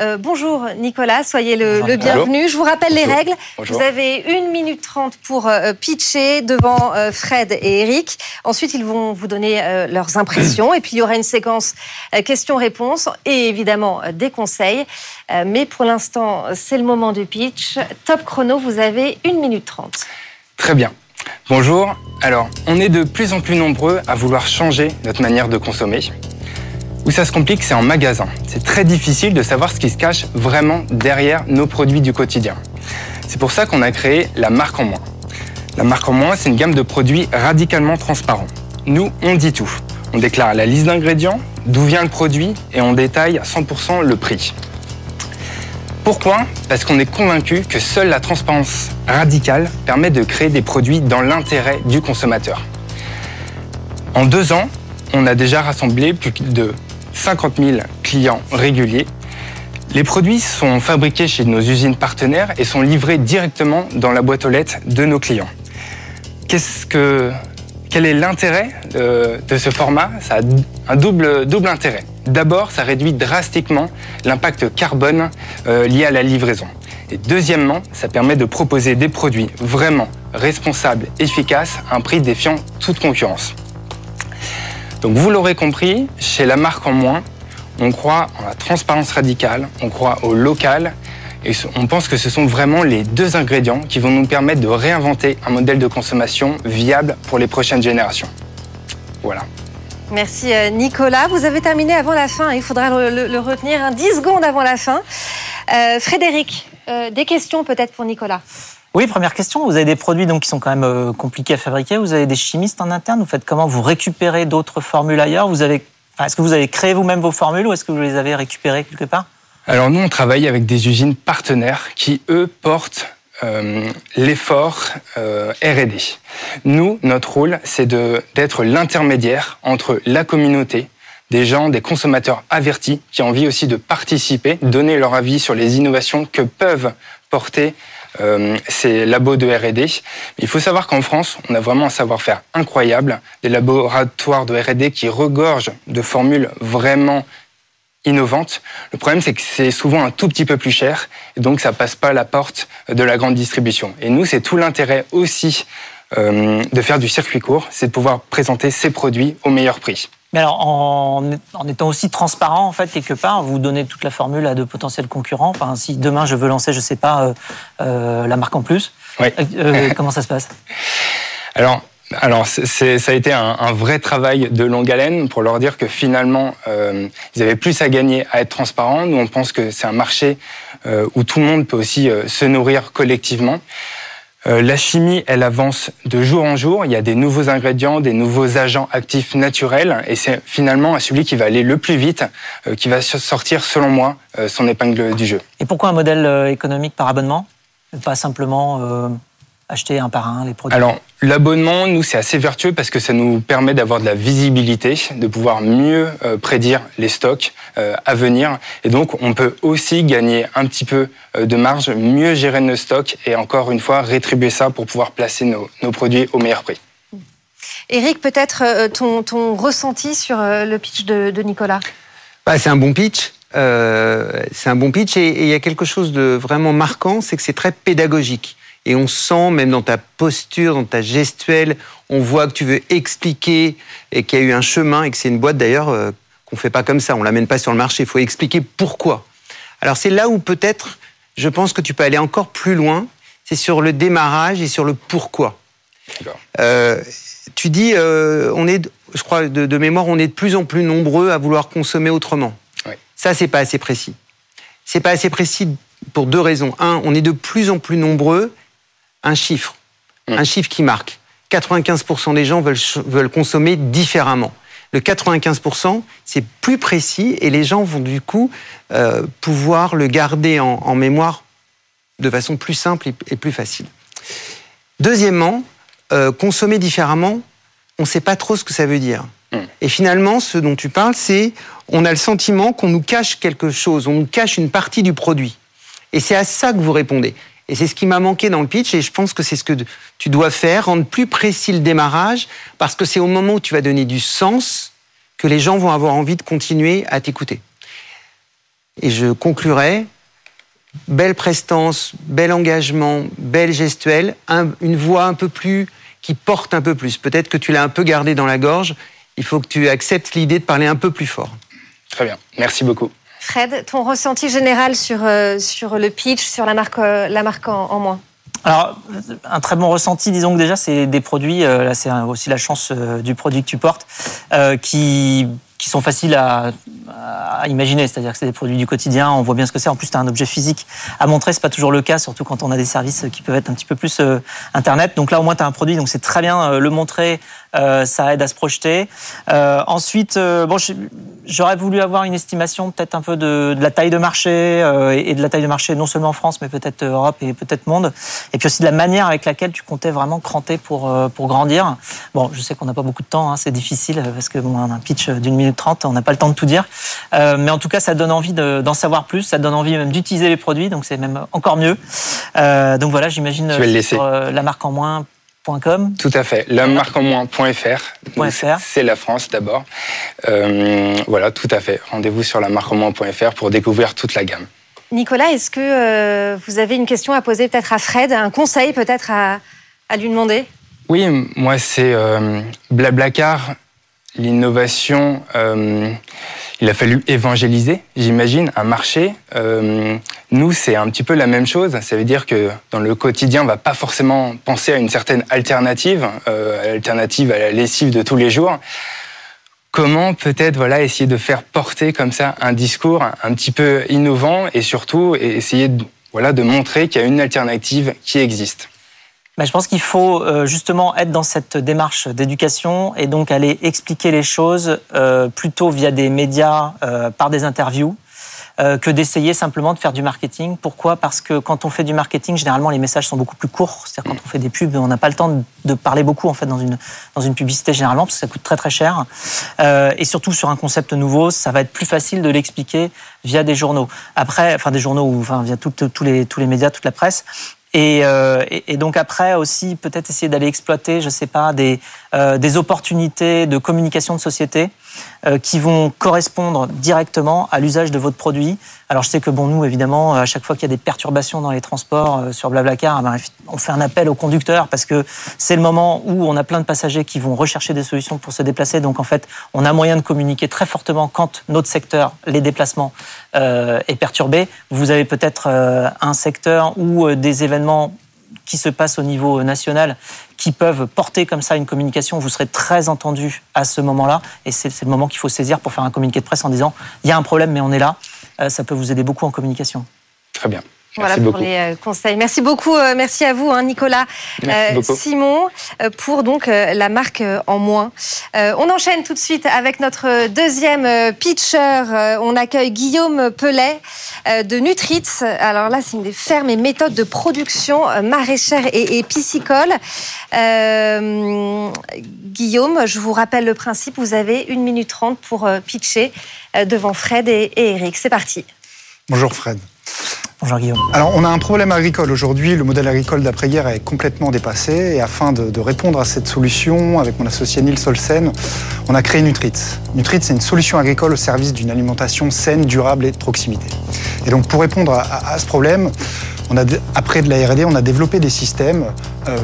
Euh, bonjour Nicolas, soyez le, le bienvenu. Je vous rappelle les règles. Bonjour. Vous avez 1 minute 30 pour euh, pitcher devant euh, Fred et Eric. Ensuite, ils vont vous donner leurs impressions. Et puis, il y aura une séquence questions-réponses et évidemment des conseils. Mais pour l'instant, c'est le moment du pitch. Top chrono, vous avez 1 minute 30. Très bien. Bonjour. Alors, on est de plus en plus nombreux à vouloir changer notre manière de consommer. Où ça se complique, c'est en magasin. C'est très difficile de savoir ce qui se cache vraiment derrière nos produits du quotidien. C'est pour ça qu'on a créé la marque en moins. La marque en moins, c'est une gamme de produits radicalement transparents. Nous, on dit tout. On déclare la liste d'ingrédients, d'où vient le produit et on détaille à 100% le prix. Pourquoi? Parce qu'on est convaincu que seule la transparence radicale permet de créer des produits dans l'intérêt du consommateur. En deux ans, on a déjà rassemblé plus de 50 000 clients réguliers. Les produits sont fabriqués chez nos usines partenaires et sont livrés directement dans la boîte aux lettres de nos clients. Quel est l'intérêt de ce format? Ça a un double, double intérêt. D'abord, ça réduit drastiquement l'impact carbone euh, lié à la livraison. Et deuxièmement, ça permet de proposer des produits vraiment responsables, efficaces, à un prix défiant toute concurrence. Donc vous l'aurez compris, chez la marque en moins, on croit en la transparence radicale, on croit au local, et on pense que ce sont vraiment les deux ingrédients qui vont nous permettre de réinventer un modèle de consommation viable pour les prochaines générations. Voilà. Merci euh, Nicolas. Vous avez terminé avant la fin. Il faudra le, retenir. hein. 10 secondes avant la fin. Euh, Frédéric, euh, des questions peut-être pour Nicolas? Oui, première question. Vous avez des produits qui sont quand même euh, compliqués à fabriquer. Vous avez des chimistes en interne. Vous faites comment Vous récupérez d'autres formules ailleurs avez, est-ce que vous avez créé vous-même vos formules ou est-ce que vous les avez récupérées quelque part? Alors nous, on travaille avec des usines partenaires qui, eux, portent euh, l'effort euh, R&D. Nous, notre rôle, c'est d'être l'intermédiaire entre la communauté, des gens, des consommateurs avertis qui ont envie aussi de participer, donner leur avis sur les innovations que peuvent porter euh, ces labos de R&D. Il faut savoir qu'en France, on a vraiment un savoir-faire incroyable, des laboratoires de R&D qui regorgent de formules vraiment innovantes. Le problème, c'est que c'est souvent un tout petit peu plus cher, et donc ça passe pas la porte de la grande distribution. Et nous, c'est tout l'intérêt aussi euh, de faire du circuit court, c'est de pouvoir présenter ces produits au meilleur prix. Mais alors, en, en étant aussi transparent, en fait, quelque part, vous donnez toute la formule à de potentiels concurrents. Enfin, si demain je veux lancer, je sais pas, euh, euh, la marque en plus, Oui. euh, [laughs] comment ça se passe? Alors, alors c'est- ça a été un, un vrai travail de longue haleine pour leur dire que finalement, euh, ils avaient plus à gagner à être transparents. Nous, on pense que c'est un marché où tout le monde peut aussi se nourrir collectivement. La chimie, elle avance de jour en jour. Il y a des nouveaux ingrédients, des nouveaux agents actifs naturels, et c'est finalement celui qui va aller le plus vite, qui va sortir, selon moi, son épingle du jeu. Et pourquoi un modèle économique par abonnement, pas simplement acheter un par un les produits Alors, l'abonnement, nous, c'est assez vertueux parce que ça nous permet d'avoir de la visibilité, de pouvoir mieux euh, prédire les stocks euh, à venir. Et donc, on peut aussi gagner un petit peu euh, de marge, mieux gérer nos stocks et encore une fois, rétribuer ça pour pouvoir placer nos, produits au meilleur prix. Eric, peut-être ton, ton, ressenti sur le pitch de, Nicolas? Bah, C'est un bon pitch. c'est un bon pitch et il y a quelque chose de vraiment marquant, c'est que c'est très pédagogique. Et on sent, même dans ta posture, dans ta gestuelle, on voit que tu veux expliquer et qu'il y a eu un chemin et que c'est une boîte d'ailleurs euh, qu'on fait pas comme ça. On l'amène pas sur le marché. Il faut expliquer pourquoi. Alors c'est là où peut-être, je pense que tu peux aller encore plus loin. C'est sur le démarrage et sur le pourquoi. Euh, tu dis, euh, on est, je crois de, mémoire, on est de plus en plus nombreux à vouloir consommer autrement. Oui. Ça, c'est pas assez précis. C'est pas assez précis pour deux raisons. Un, on est de plus en plus nombreux un chiffre, un chiffre qui marque. 95% des gens veulent, veulent consommer différemment. Le 95%, c'est plus précis et les gens vont du coup euh, pouvoir le garder en, mémoire de façon plus simple et, plus facile. Deuxièmement, euh, consommer différemment, on ne sait pas trop ce que ça veut dire. Et finalement, ce dont tu parles, c'est on a le sentiment qu'on nous cache quelque chose, on nous cache une partie du produit. Et c'est à ça que vous répondez. Et c'est ce qui m'a manqué dans le pitch, et je pense que c'est ce que tu dois faire, rendre plus précis le démarrage, parce que c'est au moment où tu vas donner du sens que les gens vont avoir envie de continuer à t'écouter. Et je conclurai, belle prestance, bel engagement, belle gestuelle, une voix un peu plus, qui porte un peu plus. Peut-être que tu l'as un peu gardé dans la gorge, il faut que tu acceptes l'idée de parler un peu plus fort. Très bien, merci beaucoup. Fred, ton ressenti général sur, euh, sur le pitch, sur la marque, euh, la marque en, moins alors, un très bon ressenti, disons que déjà, c'est des produits, euh, là c'est aussi la chance du produit que tu portes, qui qui sont faciles à, imaginer, c'est-à-dire que c'est des produits du quotidien, on voit bien ce que c'est. En plus, tu as un objet physique à montrer, c'est pas toujours le cas, surtout quand on a des services qui peuvent être un petit peu plus internet. Donc là, au moins, tu as un produit, donc c'est très bien le montrer, euh, ça aide à se projeter. ensuite, bon, j'aurais voulu avoir une estimation peut-être un peu de, de, la taille de marché et de la taille de marché non seulement en France, mais peut-être Europe et peut-être monde. Et puis aussi de la manière avec laquelle tu comptais vraiment cranter pour pour grandir. Bon, je sais qu'on n'a pas beaucoup de temps, hein, c'est difficile parce que bon, un pitch d'une minute 30, on n'a pas le temps de tout dire. Euh, mais en tout cas, ça donne envie d'en savoir plus, ça donne envie même d'utiliser les produits, donc c'est même encore mieux. Euh, donc voilà, j'imagine sur euh, la marque en moins. Tout à fait. La marque en moins.fr. C'est la France d'abord. voilà, tout à fait. Rendez-vous sur la marque en moins.fr pour découvrir toute la gamme. Nicolas, est-ce que vous avez une question à poser peut-être à Fred, un conseil peut-être à, à, lui demander? Oui, moi c'est Blablacar l'innovation, euh, il a fallu évangéliser, j'imagine, un marché. Euh, nous, c'est un petit peu la même chose. Ça veut dire que dans le quotidien, on va pas forcément penser à une certaine alternative, euh, alternative à la lessive de tous les jours. Comment peut-être voilà essayer de faire porter comme ça un discours un petit peu innovant et surtout essayer voilà de montrer qu'il y a une alternative qui existe. Bah, je pense qu'il faut euh, justement être dans cette démarche d'éducation et donc aller expliquer les choses euh, plutôt via des médias, euh, par des interviews, que d'essayer simplement de faire du marketing. Pourquoi? Parce que quand on fait du marketing, généralement les messages sont beaucoup plus courts. C'est-à-dire quand on fait des pubs, on n'a pas le temps de parler beaucoup en fait dans une dans une publicité généralement parce que ça coûte très très cher. et surtout sur un concept nouveau, ça va être plus facile de l'expliquer via des journaux. Après, enfin des journaux ou enfin via tous les tous les médias, toute la presse. Euh, et, donc après aussi peut-être essayer d'aller exploiter, je sais pas, des, euh, des opportunités de communication de société qui vont correspondre directement à l'usage de votre produit. Alors je sais que bon nous évidemment à chaque fois qu'il y a des perturbations dans les transports euh, sur Blablacar, eh ben, on fait un appel aux conducteurs parce que c'est le moment où on a plein de passagers qui vont rechercher des solutions pour se déplacer. Donc en fait on a moyen de communiquer très fortement quand notre secteur, les déplacements, euh, est perturbé. Vous avez peut-être un secteur où des événements qui se passent au niveau national qui peuvent porter comme ça une communication, vous serez très entendu à ce moment-là. Et c'est le moment qu'il faut saisir pour faire un communiqué de presse en disant il y a un problème, mais on est là. Euh, ça peut vous aider beaucoup en communication. Très bien. Voilà Merci pour beaucoup. les euh, conseils. Merci beaucoup, euh, merci à vous, hein, Nicolas, Merci beaucoup. Simon, euh, pour donc euh, la marque euh, en moins. Euh, on enchaîne tout de suite avec notre deuxième euh, pitcher. Euh, on accueille Guillaume Pellet euh, de Nutritz. Alors là, c'est une des fermes et méthodes de production euh, maraîchère et, et piscicole. Euh, Guillaume, je vous rappelle le principe. Vous avez une minute trente pour euh, pitcher euh, devant Fred et, et Eric. C'est parti. Bonjour Fred. Bonjour Guillaume. Alors on a un problème agricole aujourd'hui, le modèle agricole d'après-guerre est complètement dépassé et afin de, répondre à cette solution, avec mon associé Nils Olsen, on a créé Nutritz. Nutritz c'est une solution agricole au service d'une alimentation saine, durable et de proximité. Et donc pour répondre à ce problème, on a, après de la R&D, on a développé des systèmes euh,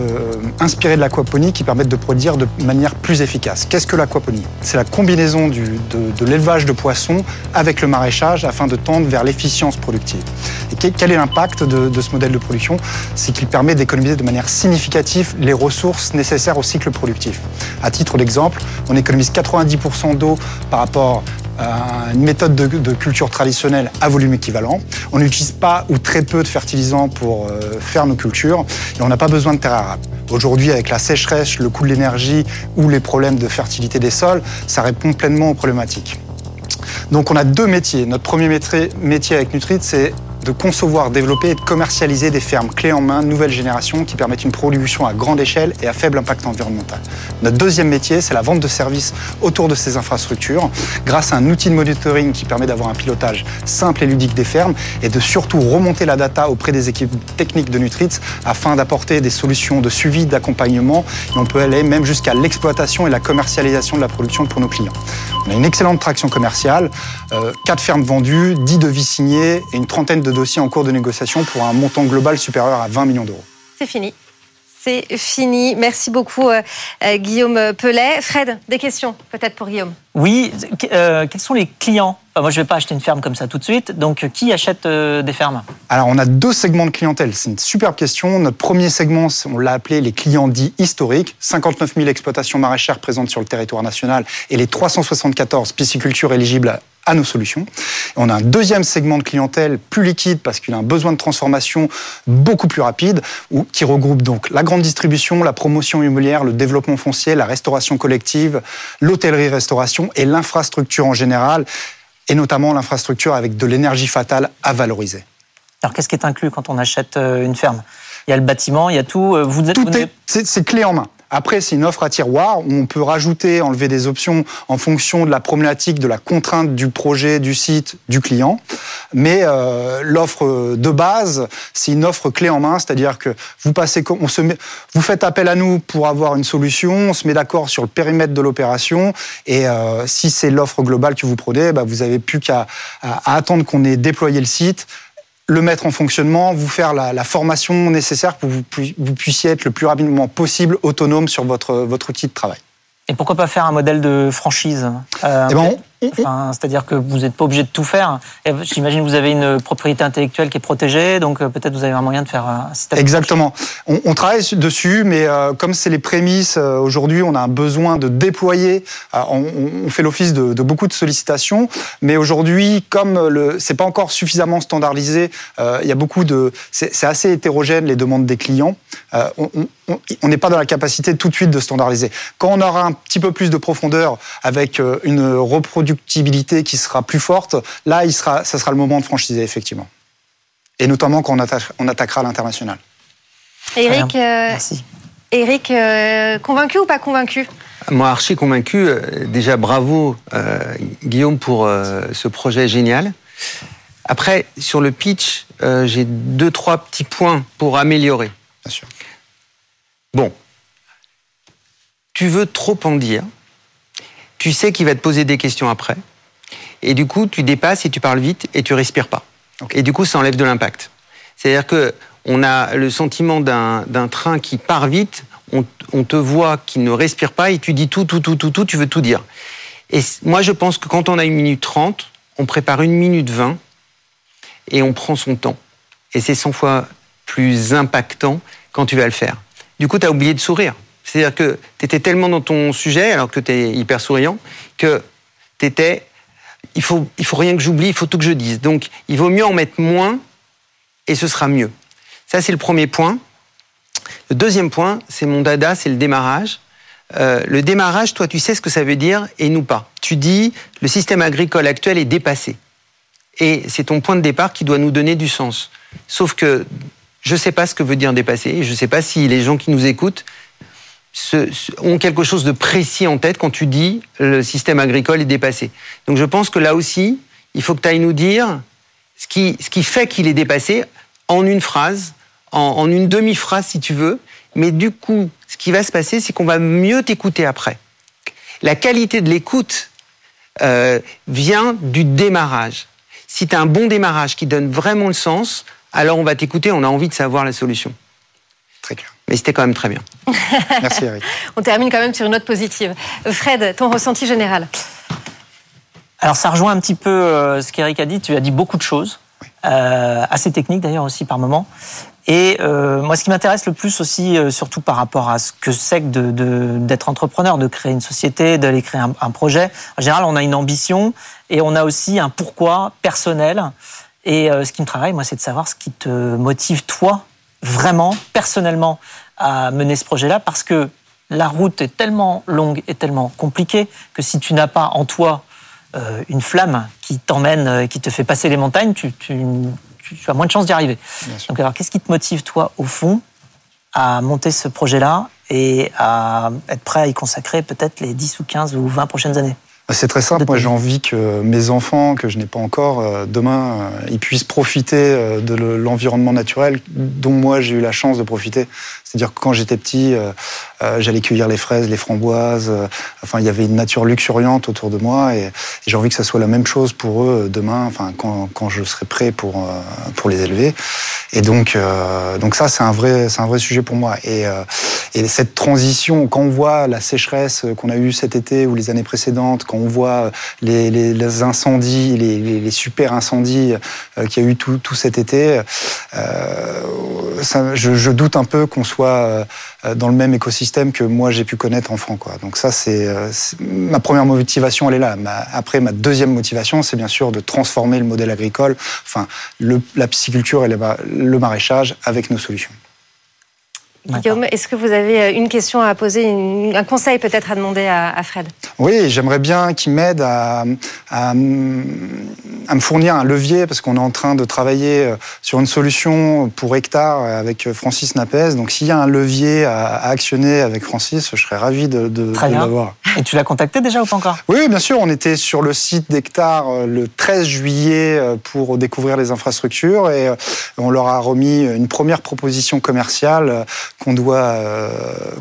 inspirés de l'aquaponie qui permettent de produire de manière plus efficace. Qu'est-ce que l'aquaponie? C'est la combinaison de, l'élevage de poissons avec le maraîchage afin de tendre vers l'efficience productive. Et que- quel est l'impact de, de ce modèle de production? C'est qu'il permet d'économiser de manière significative les ressources nécessaires au cycle productif. À titre d'exemple, on économise 90% d'eau par rapport une méthode de, culture traditionnelle à volume équivalent. On n'utilise pas ou très peu de fertilisants pour euh, faire nos cultures et on n'a pas besoin de terre arable. Aujourd'hui, avec la sécheresse, le coût de l'énergie ou les problèmes de fertilité des sols, ça répond pleinement aux problématiques. Donc on a deux métiers. Notre premier métier avec Nutrit, c'est de concevoir, développer et de commercialiser des fermes clés en main, nouvelle génération, qui permettent une production à grande échelle et à faible impact environnemental. Notre deuxième métier, c'est la vente de services autour de ces infrastructures, grâce à un outil de monitoring qui permet d'avoir un pilotage simple et ludique des fermes et de surtout remonter la data auprès des équipes techniques de Nutritz afin d'apporter des solutions de suivi, d'accompagnement. Et on peut aller même jusqu'à l'exploitation et la commercialisation de la production pour nos clients. On a une excellente traction commerciale, euh, 4 fermes vendues, 10 devis signés et une trentaine de dossiers en cours de négociation pour un montant global supérieur à 20 millions d'euros. C'est fini. C'est fini. Merci beaucoup, euh, euh, Guillaume Pellet. Fred, des questions peut-être pour Guillaume? Oui, euh, quels sont les clients? Enfin, Moi, je ne vais pas acheter une ferme comme ça tout de suite. Donc, qui achète euh, des fermes? Alors, on a deux segments de clientèle. C'est une superbe question. Notre premier segment, on l'a appelé les clients dits historiques. 59 000 exploitations maraîchères présentes sur le territoire national et les 374 piscicultures éligibles à nos solutions. On a un deuxième segment de clientèle plus liquide parce qu'il a un besoin de transformation beaucoup plus rapide, qui regroupe donc la grande distribution, la promotion immobilière, le développement foncier, la restauration collective, l'hôtellerie-restauration et l'infrastructure en général, et notamment l'infrastructure avec de l'énergie fatale à valoriser. Alors, qu'est-ce qui est inclus quand on achète euh, une ferme? Il y a le bâtiment, il y a tout. euh, Vous, êtes- Tout vous est, c'est, c'est clé en main. Après, c'est une offre à tiroir où on peut rajouter, enlever des options en fonction de la problématique, de la contrainte du projet, du site, du client. Mais euh, l'offre de base, c'est une offre clé en main, c'est-à-dire que vous passez, vous faites appel à nous pour avoir une solution, on se met d'accord sur le périmètre de l'opération, et euh, si c'est l'offre globale que vous prenez, bah, vous avez plus qu'à attendre qu'on ait déployé le site le mettre en fonctionnement, vous faire la, la formation nécessaire pour que vous, pu- vous puissiez être le plus rapidement possible autonome sur votre, votre outil de travail. Et pourquoi pas faire un modèle de franchise Euh, Eh ben, enfin, C'est-à-dire que vous n'êtes pas obligé de tout faire. J'imagine que vous avez une propriété intellectuelle qui est protégée, donc euh, peut-être vous avez un moyen de faire un système. Exactement. On, on travaille su- dessus, mais euh, comme c'est les prémices, euh, aujourd'hui, on a un besoin de déployer. Euh, on, on fait l'office de, de beaucoup de sollicitations, mais aujourd'hui, comme le, c'est pas encore suffisamment standardisé, euh, il y a beaucoup de, c'est, assez hétérogène les demandes des clients. Euh, on- n'est pas dans la capacité tout de suite de standardiser. Quand on aura un petit peu plus de profondeur avec euh, une reproductibilité qui sera plus forte, là, il sera, ça sera le moment de franchiser effectivement. Et notamment quand on, attache- on attaquera l'international. Eric, bien. euh, Merci. Eric euh, convaincu ou pas convaincu? Moi, archi convaincu. euh, Déjà, bravo, euh, Guillaume, pour euh, ce projet génial. Après, sur le pitch, euh, j'ai deux, trois petits points pour améliorer. Bien sûr. Bon, tu veux trop en dire. Tu sais qu'il va te poser des questions après. Et du coup, tu dépasses et tu parles vite et tu respires pas. Et du coup, ça enlève de l'impact. C'est-à-dire que on a le sentiment d'un train qui part vite. On, on te voit qui ne respire pas et tu dis tout, tout, tout, tout, tout. Tu veux tout dire. Et moi, je pense que quand on a une minute trente, on prépare une minute vingt et on prend son temps. Et c'est 100 fois plus impactant quand tu vas le faire. Du coup, tu as oublié de sourire. C'est-à-dire que tu étais tellement dans ton sujet, alors que tu es hyper souriant, que tu étais. Il faut, il faut rien que j'oublie, il faut tout que je dise. Donc, il vaut mieux en mettre moins et ce sera mieux. Ça, c'est le premier point. Le deuxième point, c'est mon dada, c'est le démarrage. Euh, le démarrage, toi, tu sais ce que ça veut dire et nous pas. Tu dis, le système agricole actuel est dépassé. Et c'est ton point de départ qui doit nous donner du sens. Sauf que je ne sais pas ce que veut dire dépasser. Je ne sais pas si les gens qui nous écoutent ont quelque chose de précis en tête quand tu dis le système agricole est dépassé. Donc je pense que là aussi, il faut que tu ailles nous dire ce qui, ce qui fait qu'il est dépassé en une phrase, en, une demi-phrase si tu veux. Mais du coup, ce qui va se passer, c'est qu'on va mieux t'écouter après. La qualité de l'écoute euh, vient du démarrage. Si tu as un bon démarrage qui donne vraiment le sens, alors on va t'écouter, on a envie de savoir la solution. Très clair. Mais c'était quand même très bien. [laughs] Merci Eric. On termine quand même sur une note positive. Fred, ton ressenti général Alors ça rejoint un petit peu euh, ce qu'Eric a dit. Tu as dit beaucoup de choses, euh, assez techniques d'ailleurs aussi par moment. Et euh, moi, ce qui m'intéresse le plus aussi, surtout par rapport à ce que c'est que d'être entrepreneur, de créer une société, d'aller créer un, un, projet. En général, on a une ambition et on a aussi un pourquoi personnel. Et ce qui me travaille, moi, c'est de savoir ce qui te motive toi vraiment, personnellement, à mener ce projet-là parce que la route est tellement longue et tellement compliquée que si tu n'as pas en toi euh, une flamme qui t'emmène, euh, qui te fait passer les montagnes, tu, as moins de chances d'y arriver. Donc alors, qu'est-ce qui te motive, toi, au fond, à monter ce projet-là et à être prêt à y consacrer peut-être les 10 ou 15 ou 20 prochaines années? C'est très simple. Moi, j'ai envie que mes enfants, que je n'ai pas encore, euh, demain, euh, ils puissent profiter euh, de l'environnement naturel dont moi j'ai eu la chance de profiter. C'est-à-dire que quand j'étais petit, j'allais cueillir les fraises, les framboises. Enfin, il y avait une nature luxuriante autour de moi et, j'ai envie que ça soit la même chose pour eux demain. Enfin, quand, je serai prêt pour pour les élever. Et donc, donc ça, c'est un vrai, c'est un vrai sujet pour moi. Et, et cette transition, quand on voit la sécheresse qu'on a eue cet été ou les années précédentes, quand on voit les, incendies, les, super incendies euh, qu'il y a eu tout, tout cet été, euh, je, doute un peu qu'on soit euh, dans le même écosystème que moi j'ai pu connaître enfant. Quoi. Donc ça, c'est ma première motivation, elle est là. après, ma deuxième motivation, c'est bien sûr de transformer le modèle agricole, enfin la pisciculture et le maraîchage avec nos solutions. Guillaume, est-ce que vous avez euh, une question à poser, un conseil peut-être à demander à, Fred? Oui, j'aimerais bien qu'il m'aide à, à, me fournir un levier parce qu'on est en train de travailler euh, sur une solution pour hectare avec Francis Napès. Donc s'il y a un levier à, actionner avec Francis, je serais ravi de, de, de l'avoir. Et tu l'as contacté déjà ou pas encore? Oui, bien sûr. On était sur le site d'hectare euh, le 13 juillet pour découvrir les infrastructures et on leur a remis une première proposition commerciale qu'on doit, euh,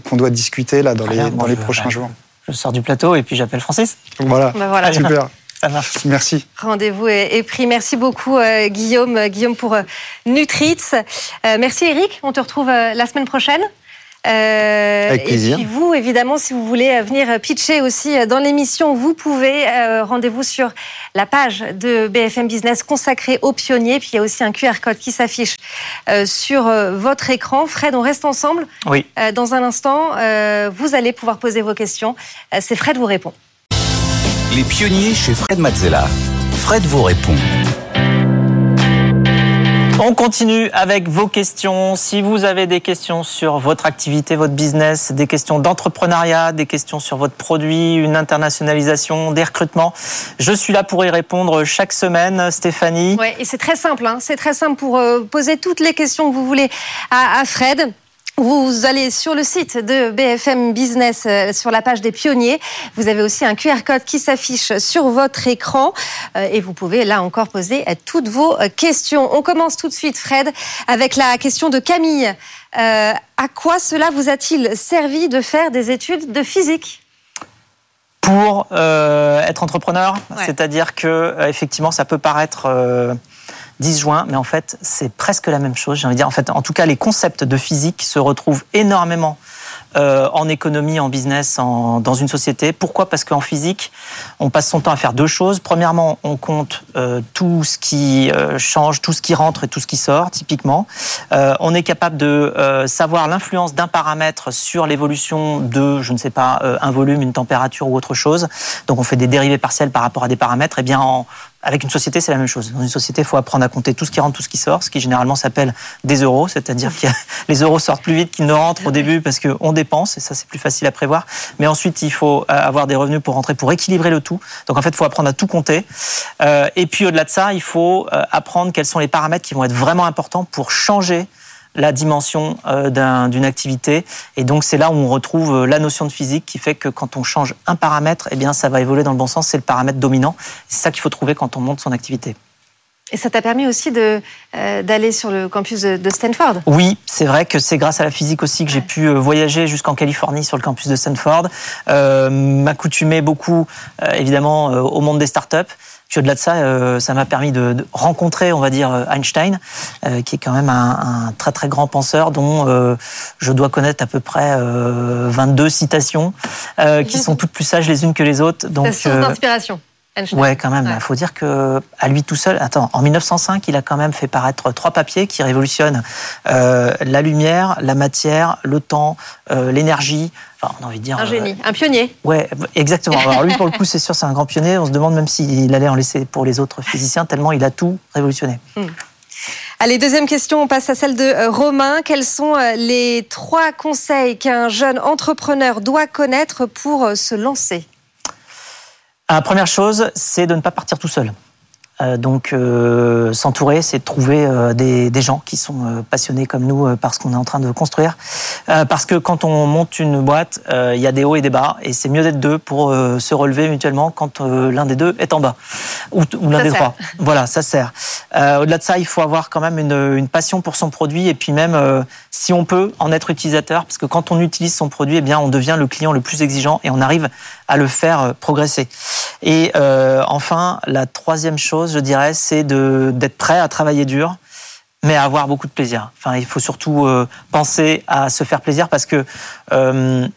qu'on doit discuter là, dans les, dans les prochains jours. Je sors du plateau et puis j'appelle Francis. Voilà, bah voilà. super. Ça marche. Merci. Rendez-vous est, pris. Merci beaucoup euh, Guillaume, Guillaume pour euh, Nutritz. merci Eric. On te retrouve la semaine prochaine. Euh, Avec plaisir. Et puis vous, évidemment, si vous voulez venir pitcher aussi dans l'émission, vous pouvez. Rendez-vous sur la page de BFM Business consacrée aux pionniers. Puis il y a aussi un QR code qui s'affiche euh, sur euh, votre écran. Fred, on reste ensemble. Oui. dans un instant, vous allez pouvoir poser vos questions. C'est Fred vous répond. Les pionniers chez Fred Mazzella. Fred vous répond. On continue avec vos questions. Si vous avez des questions sur votre activité, votre business, des questions d'entrepreneuriat, des questions sur votre produit, une internationalisation, des recrutements, je suis là pour y répondre chaque semaine, Stéphanie. Oui, et c'est très simple. Hein. C'est très simple pour euh, poser toutes les questions que vous voulez à Fred. Vous allez sur le site de BFM Business, euh, sur la page des pionniers. Vous avez aussi un QR code qui s'affiche sur votre écran euh, et vous pouvez là encore poser euh, toutes vos questions. On commence tout de suite, Fred, avec la question de Camille. à quoi cela vous a-t-il servi de faire des études de physique? Pour être entrepreneur, c'est-à-dire que effectivement, ça peut paraître 10 juin, mais en fait, c'est presque la même chose. J'ai envie de dire, en fait, en tout cas, les concepts de physique se retrouvent énormément euh, en économie, en business, en, dans une société. Pourquoi? Parce qu'en physique, on passe son temps à faire deux choses. Premièrement, on compte euh, tout ce qui euh, change, tout ce qui rentre et tout ce qui sort, typiquement. Euh, on est capable de euh, savoir l'influence d'un paramètre sur l'évolution de, je ne sais pas, un volume, une température ou autre chose. Donc on fait des dérivés partiels par rapport à des paramètres. Et eh bien, en, avec une société, c'est la même chose. Dans une société, il faut apprendre à compter tout ce qui rentre, tout ce qui sort, ce qui généralement s'appelle des euros, c'est-à-dire que [laughs] les euros sortent plus vite qu'ils ne rentrent au début parce qu'on dépense, et ça c'est plus facile à prévoir. Mais ensuite, il faut euh, avoir des revenus pour rentrer, pour équilibrer le tout. Donc en fait, il faut apprendre à tout compter. Euh, et puis au-delà de ça, il faut euh, apprendre quels sont les paramètres qui vont être vraiment importants pour changer la dimension euh, d'une activité. Et donc c'est là où on retrouve euh, la notion de physique qui fait que quand on change un paramètre, eh bien ça va évoluer dans le bon sens. C'est le paramètre dominant. C'est ça qu'il faut trouver quand on monte son activité. Et ça t'a permis aussi euh, d'aller sur le campus de, Stanford? Oui, c'est vrai que c'est grâce à la physique aussi que j'ai pu voyager jusqu'en Californie sur le campus de Stanford, m'accoutumer beaucoup évidemment au monde des startups. Puis au-delà de ça, euh, ça m'a permis de, rencontrer, on va dire, euh, Einstein, euh, qui est quand même un, très très grand penseur dont je dois connaître à peu près 22 citations, qui sont toutes plus sages les unes que les autres. Donc, source d'inspiration. Ouais, quand même. Il faut dire que à lui tout seul, attends, en 1905, il a quand même fait paraître trois papiers qui révolutionnent la lumière, la matière, le temps, l'énergie, Enfin, on a envie de dire. Un génie, euh, un pionnier. Ouais, exactement. Alors lui, pour le coup, c'est sûr, c'est un grand pionnier. On se demande même s'il allait en laisser pour les autres physiciens, tellement il a tout révolutionné. Hmm. Allez, deuxième question, on passe à celle de euh, Romain. Quels sont euh, les trois conseils qu'un jeune entrepreneur doit connaître pour se lancer? La première chose, c'est de ne pas partir tout seul. Euh, donc euh, s'entourer, c'est trouver euh, des, des, gens qui sont passionnés comme nous par ce qu'on est en train de construire. parce que quand on monte une boîte, il y a des hauts et des bas, et c'est mieux d'être deux pour se relever mutuellement quand l'un des deux est en bas ou, ou l'un des trois. Voilà, ça sert. Au-delà de ça, il faut avoir quand même une, une, passion pour son produit, et puis même si on peut en être utilisateur, parce que quand on utilise son produit, eh bien on devient le client le plus exigeant et on arrive à le faire progresser. Et enfin, la troisième chose je dirais, c'est d'être prêt à travailler dur, mais à avoir beaucoup de plaisir. Enfin, il faut surtout euh, penser à se faire plaisir parce que euh,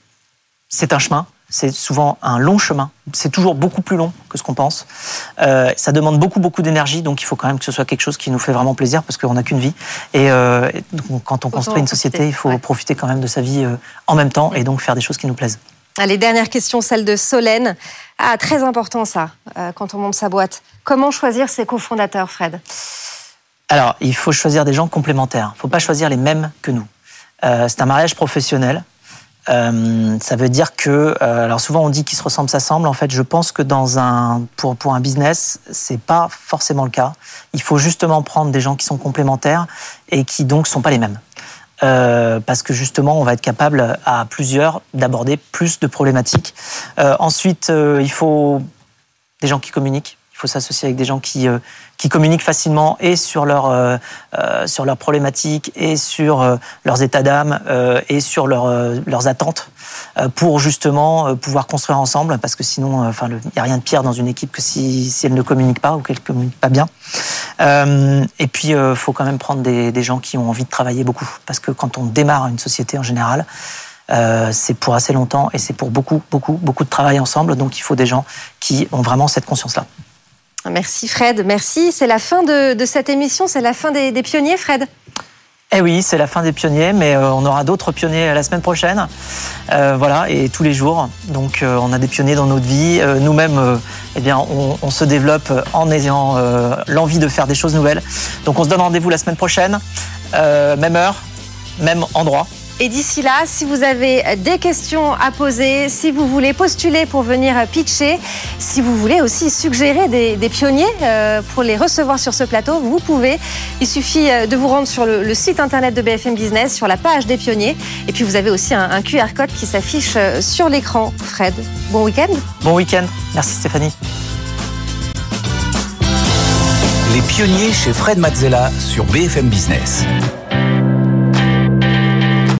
c'est un chemin. C'est souvent un long chemin. C'est toujours beaucoup plus long que ce qu'on pense. Euh, ça demande beaucoup, beaucoup d'énergie. Donc, il faut quand même que ce soit quelque chose qui nous fait vraiment plaisir parce qu'on n'a qu'une vie. Et quand on construit une société, il faut profiter quand même de sa vie en même temps et donc faire des choses qui nous plaisent. Allez, dernière question, celle de Solène. Ah, très important ça, euh, quand on monte sa boîte. Comment choisir ses cofondateurs, Fred? Alors, il faut choisir des gens complémentaires. Il ne faut pas choisir les mêmes que nous. Euh, c'est un mariage professionnel. Euh, ça veut dire que, alors souvent on dit qu'ils se ressemblent, s'assemblent. En fait, je pense que dans un, pour, pour un business, c'est pas forcément le cas. Il faut justement prendre des gens qui sont complémentaires et qui donc sont pas les mêmes. Euh, parce que justement, on va être capable à plusieurs d'aborder plus de problématiques. Euh, ensuite, euh, il faut des gens qui communiquent. Il faut s'associer avec des gens qui, qui communiquent facilement et sur, leur, sur leurs problématiques et sur leurs états d'âme et sur leurs attentes pour justement pouvoir construire ensemble parce que sinon, il n'y a rien de pire dans une équipe que si, si elle ne communique pas ou qu'elle ne communique pas bien. Euh, et puis, il euh, faut quand même prendre des, gens qui ont envie de travailler beaucoup. Parce que quand on démarre une société en général, euh, c'est pour assez longtemps et c'est pour beaucoup, beaucoup, beaucoup de travail ensemble. Donc, il faut des gens qui ont vraiment cette conscience-là. Merci Fred, merci. C'est la fin de, cette émission, c'est la fin des, pionniers, Fred. Eh oui, c'est la fin des pionniers, mais euh, on aura d'autres pionniers la semaine prochaine. Euh, voilà, et tous les jours. Donc, euh, on a des pionniers dans notre vie. Nous-mêmes, eh bien, on, se développe en ayant l'envie de faire des choses nouvelles. Donc, on se donne rendez-vous la semaine prochaine, même heure, même endroit. Et d'ici là, si vous avez des questions à poser, si vous voulez postuler pour venir pitcher, si vous voulez aussi suggérer des, pionniers euh, pour les recevoir sur ce plateau, vous pouvez. Il suffit euh, de vous rendre sur le, site internet de BFM Business, sur la page des pionniers. Et puis vous avez aussi un, un QR code qui s'affiche euh, sur l'écran. Fred, bon week-end. Bon week-end. Merci Stéphanie. Les pionniers chez Fred Mazzella sur BFM Business.